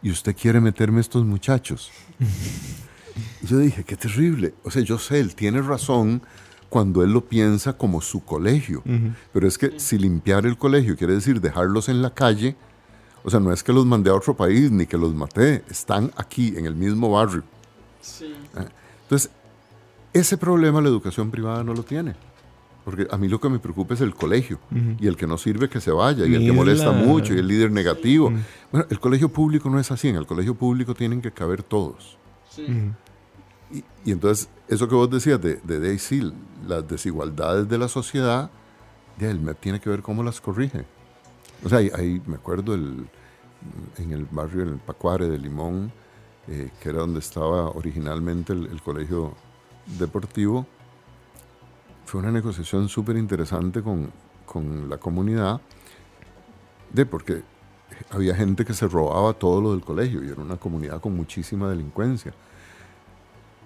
Speaker 4: y usted quiere meterme estos muchachos. yo dije, qué terrible. O sea, yo sé, él tiene razón cuando él lo piensa como su colegio. Pero es que si limpiar el colegio quiere decir dejarlos en la calle, o sea, no es que los mandé a otro país ni que los maté, están aquí, en el mismo barrio. Ah, entonces, ese problema la educación privada no lo tiene. Porque a mí lo que me preocupa es el colegio y el que no sirve que se vaya y, el que molesta mucho y el líder negativo. Bueno, el colegio público no es así, en el colegio público tienen que caber todos. Y, entonces, eso que vos decías de, de Daisy, las desigualdades de la sociedad, ya el MEP tiene que ver cómo las corrige. O sea, ahí, me acuerdo el, en el barrio, en el Pacuare de Limón, eh, que era donde estaba originalmente el colegio deportivo, fue una negociación súper interesante con, con la comunidad, de porque había gente que se robaba todo lo del colegio y era una comunidad con muchísima delincuencia.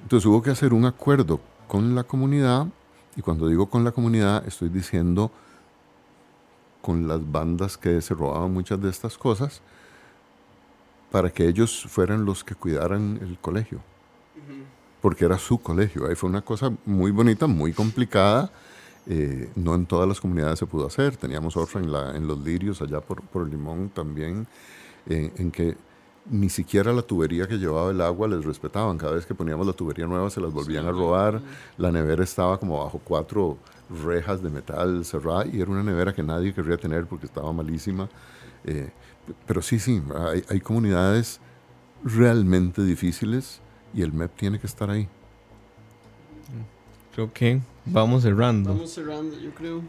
Speaker 4: Entonces hubo que hacer un acuerdo con la comunidad, y cuando digo con la comunidad estoy diciendo con las bandas que se robaban muchas de estas cosas, para que ellos fueran los que cuidaran el colegio. Porque era su colegio. Ahí fue una cosa muy bonita, muy complicada. Eh, no en todas las comunidades se pudo hacer. Teníamos otra en, la, en Los Lirios, allá por, por Limón también, en que ni siquiera la tubería que llevaba el agua les respetaban. Cada vez que poníamos la tubería nueva se las volvían a robar. La nevera estaba como bajo cuatro rejas de metal cerrada y era una nevera que nadie querría tener porque estaba malísima. Eh, pero sí, sí, hay, comunidades realmente difíciles y el MEP tiene que estar ahí.
Speaker 2: Creo que vamos cerrando.
Speaker 3: Vamos cerrando, yo creo.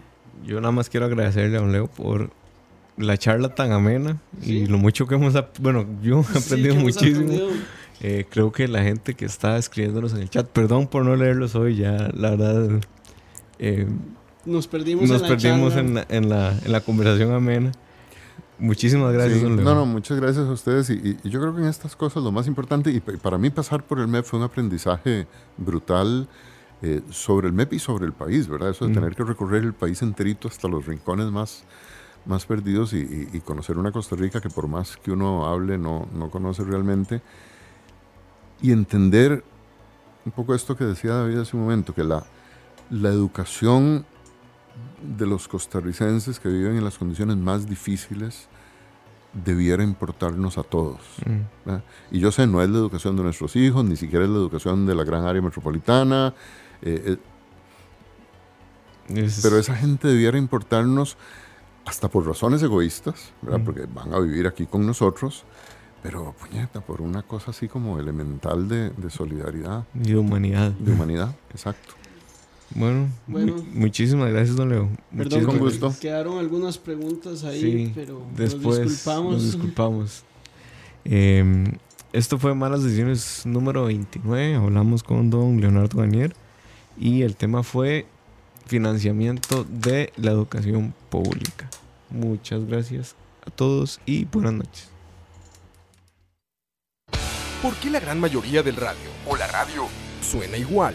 Speaker 2: Yo nada más quiero agradecerle a don Leo por la charla tan amena y lo mucho que hemos, bueno, yo he aprendido muchísimo. Eh, creo que la gente que está escribiéndonos en el chat, perdón por no leerlos hoy, ya la verdad...
Speaker 3: Eh, nos perdimos,
Speaker 2: nos en, la perdimos en, la, en, la, en, la, conversación amena. Muchísimas gracias,
Speaker 4: don Leo. No, no, muchas gracias a ustedes. Y, yo creo que en estas cosas lo más importante, y para mí pasar por el MEP fue un aprendizaje brutal eh, sobre el MEP y sobre el país, ¿verdad? Eso de mm. tener que recorrer el país enterito hasta los rincones más más perdidos y, conocer una Costa Rica que por más que uno hable no, no conoce realmente. Y entender un poco esto que decía David hace un momento, que la, la educación de los costarricenses que viven en las condiciones más difíciles debiera importarnos a todos. Mm. Y yo sé, no es la educación de nuestros hijos, ni siquiera es la educación de la gran área metropolitana, eh, eh, pero esa gente debiera importarnos hasta por razones egoístas, ¿verdad? Mm. Porque van a vivir aquí con nosotros, pero puñeta, por una cosa así como elemental de, solidaridad.
Speaker 2: Y de humanidad.
Speaker 4: De humanidad, exacto.
Speaker 2: Bueno, muchísimas gracias, don Leo.
Speaker 3: Perdón, con gusto. Quedaron algunas preguntas ahí, pero
Speaker 2: después nos disculpamos. Nos disculpamos. Em, esto fue Malas Decisiones número 29. Hablamos con don Leonardo Daniel y el tema fue financiamiento de la educación pública. Muchas gracias a todos y buenas noches.
Speaker 1: ¿Por qué la gran mayoría del radio o la radio suena igual?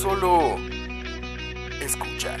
Speaker 1: Solo escucha.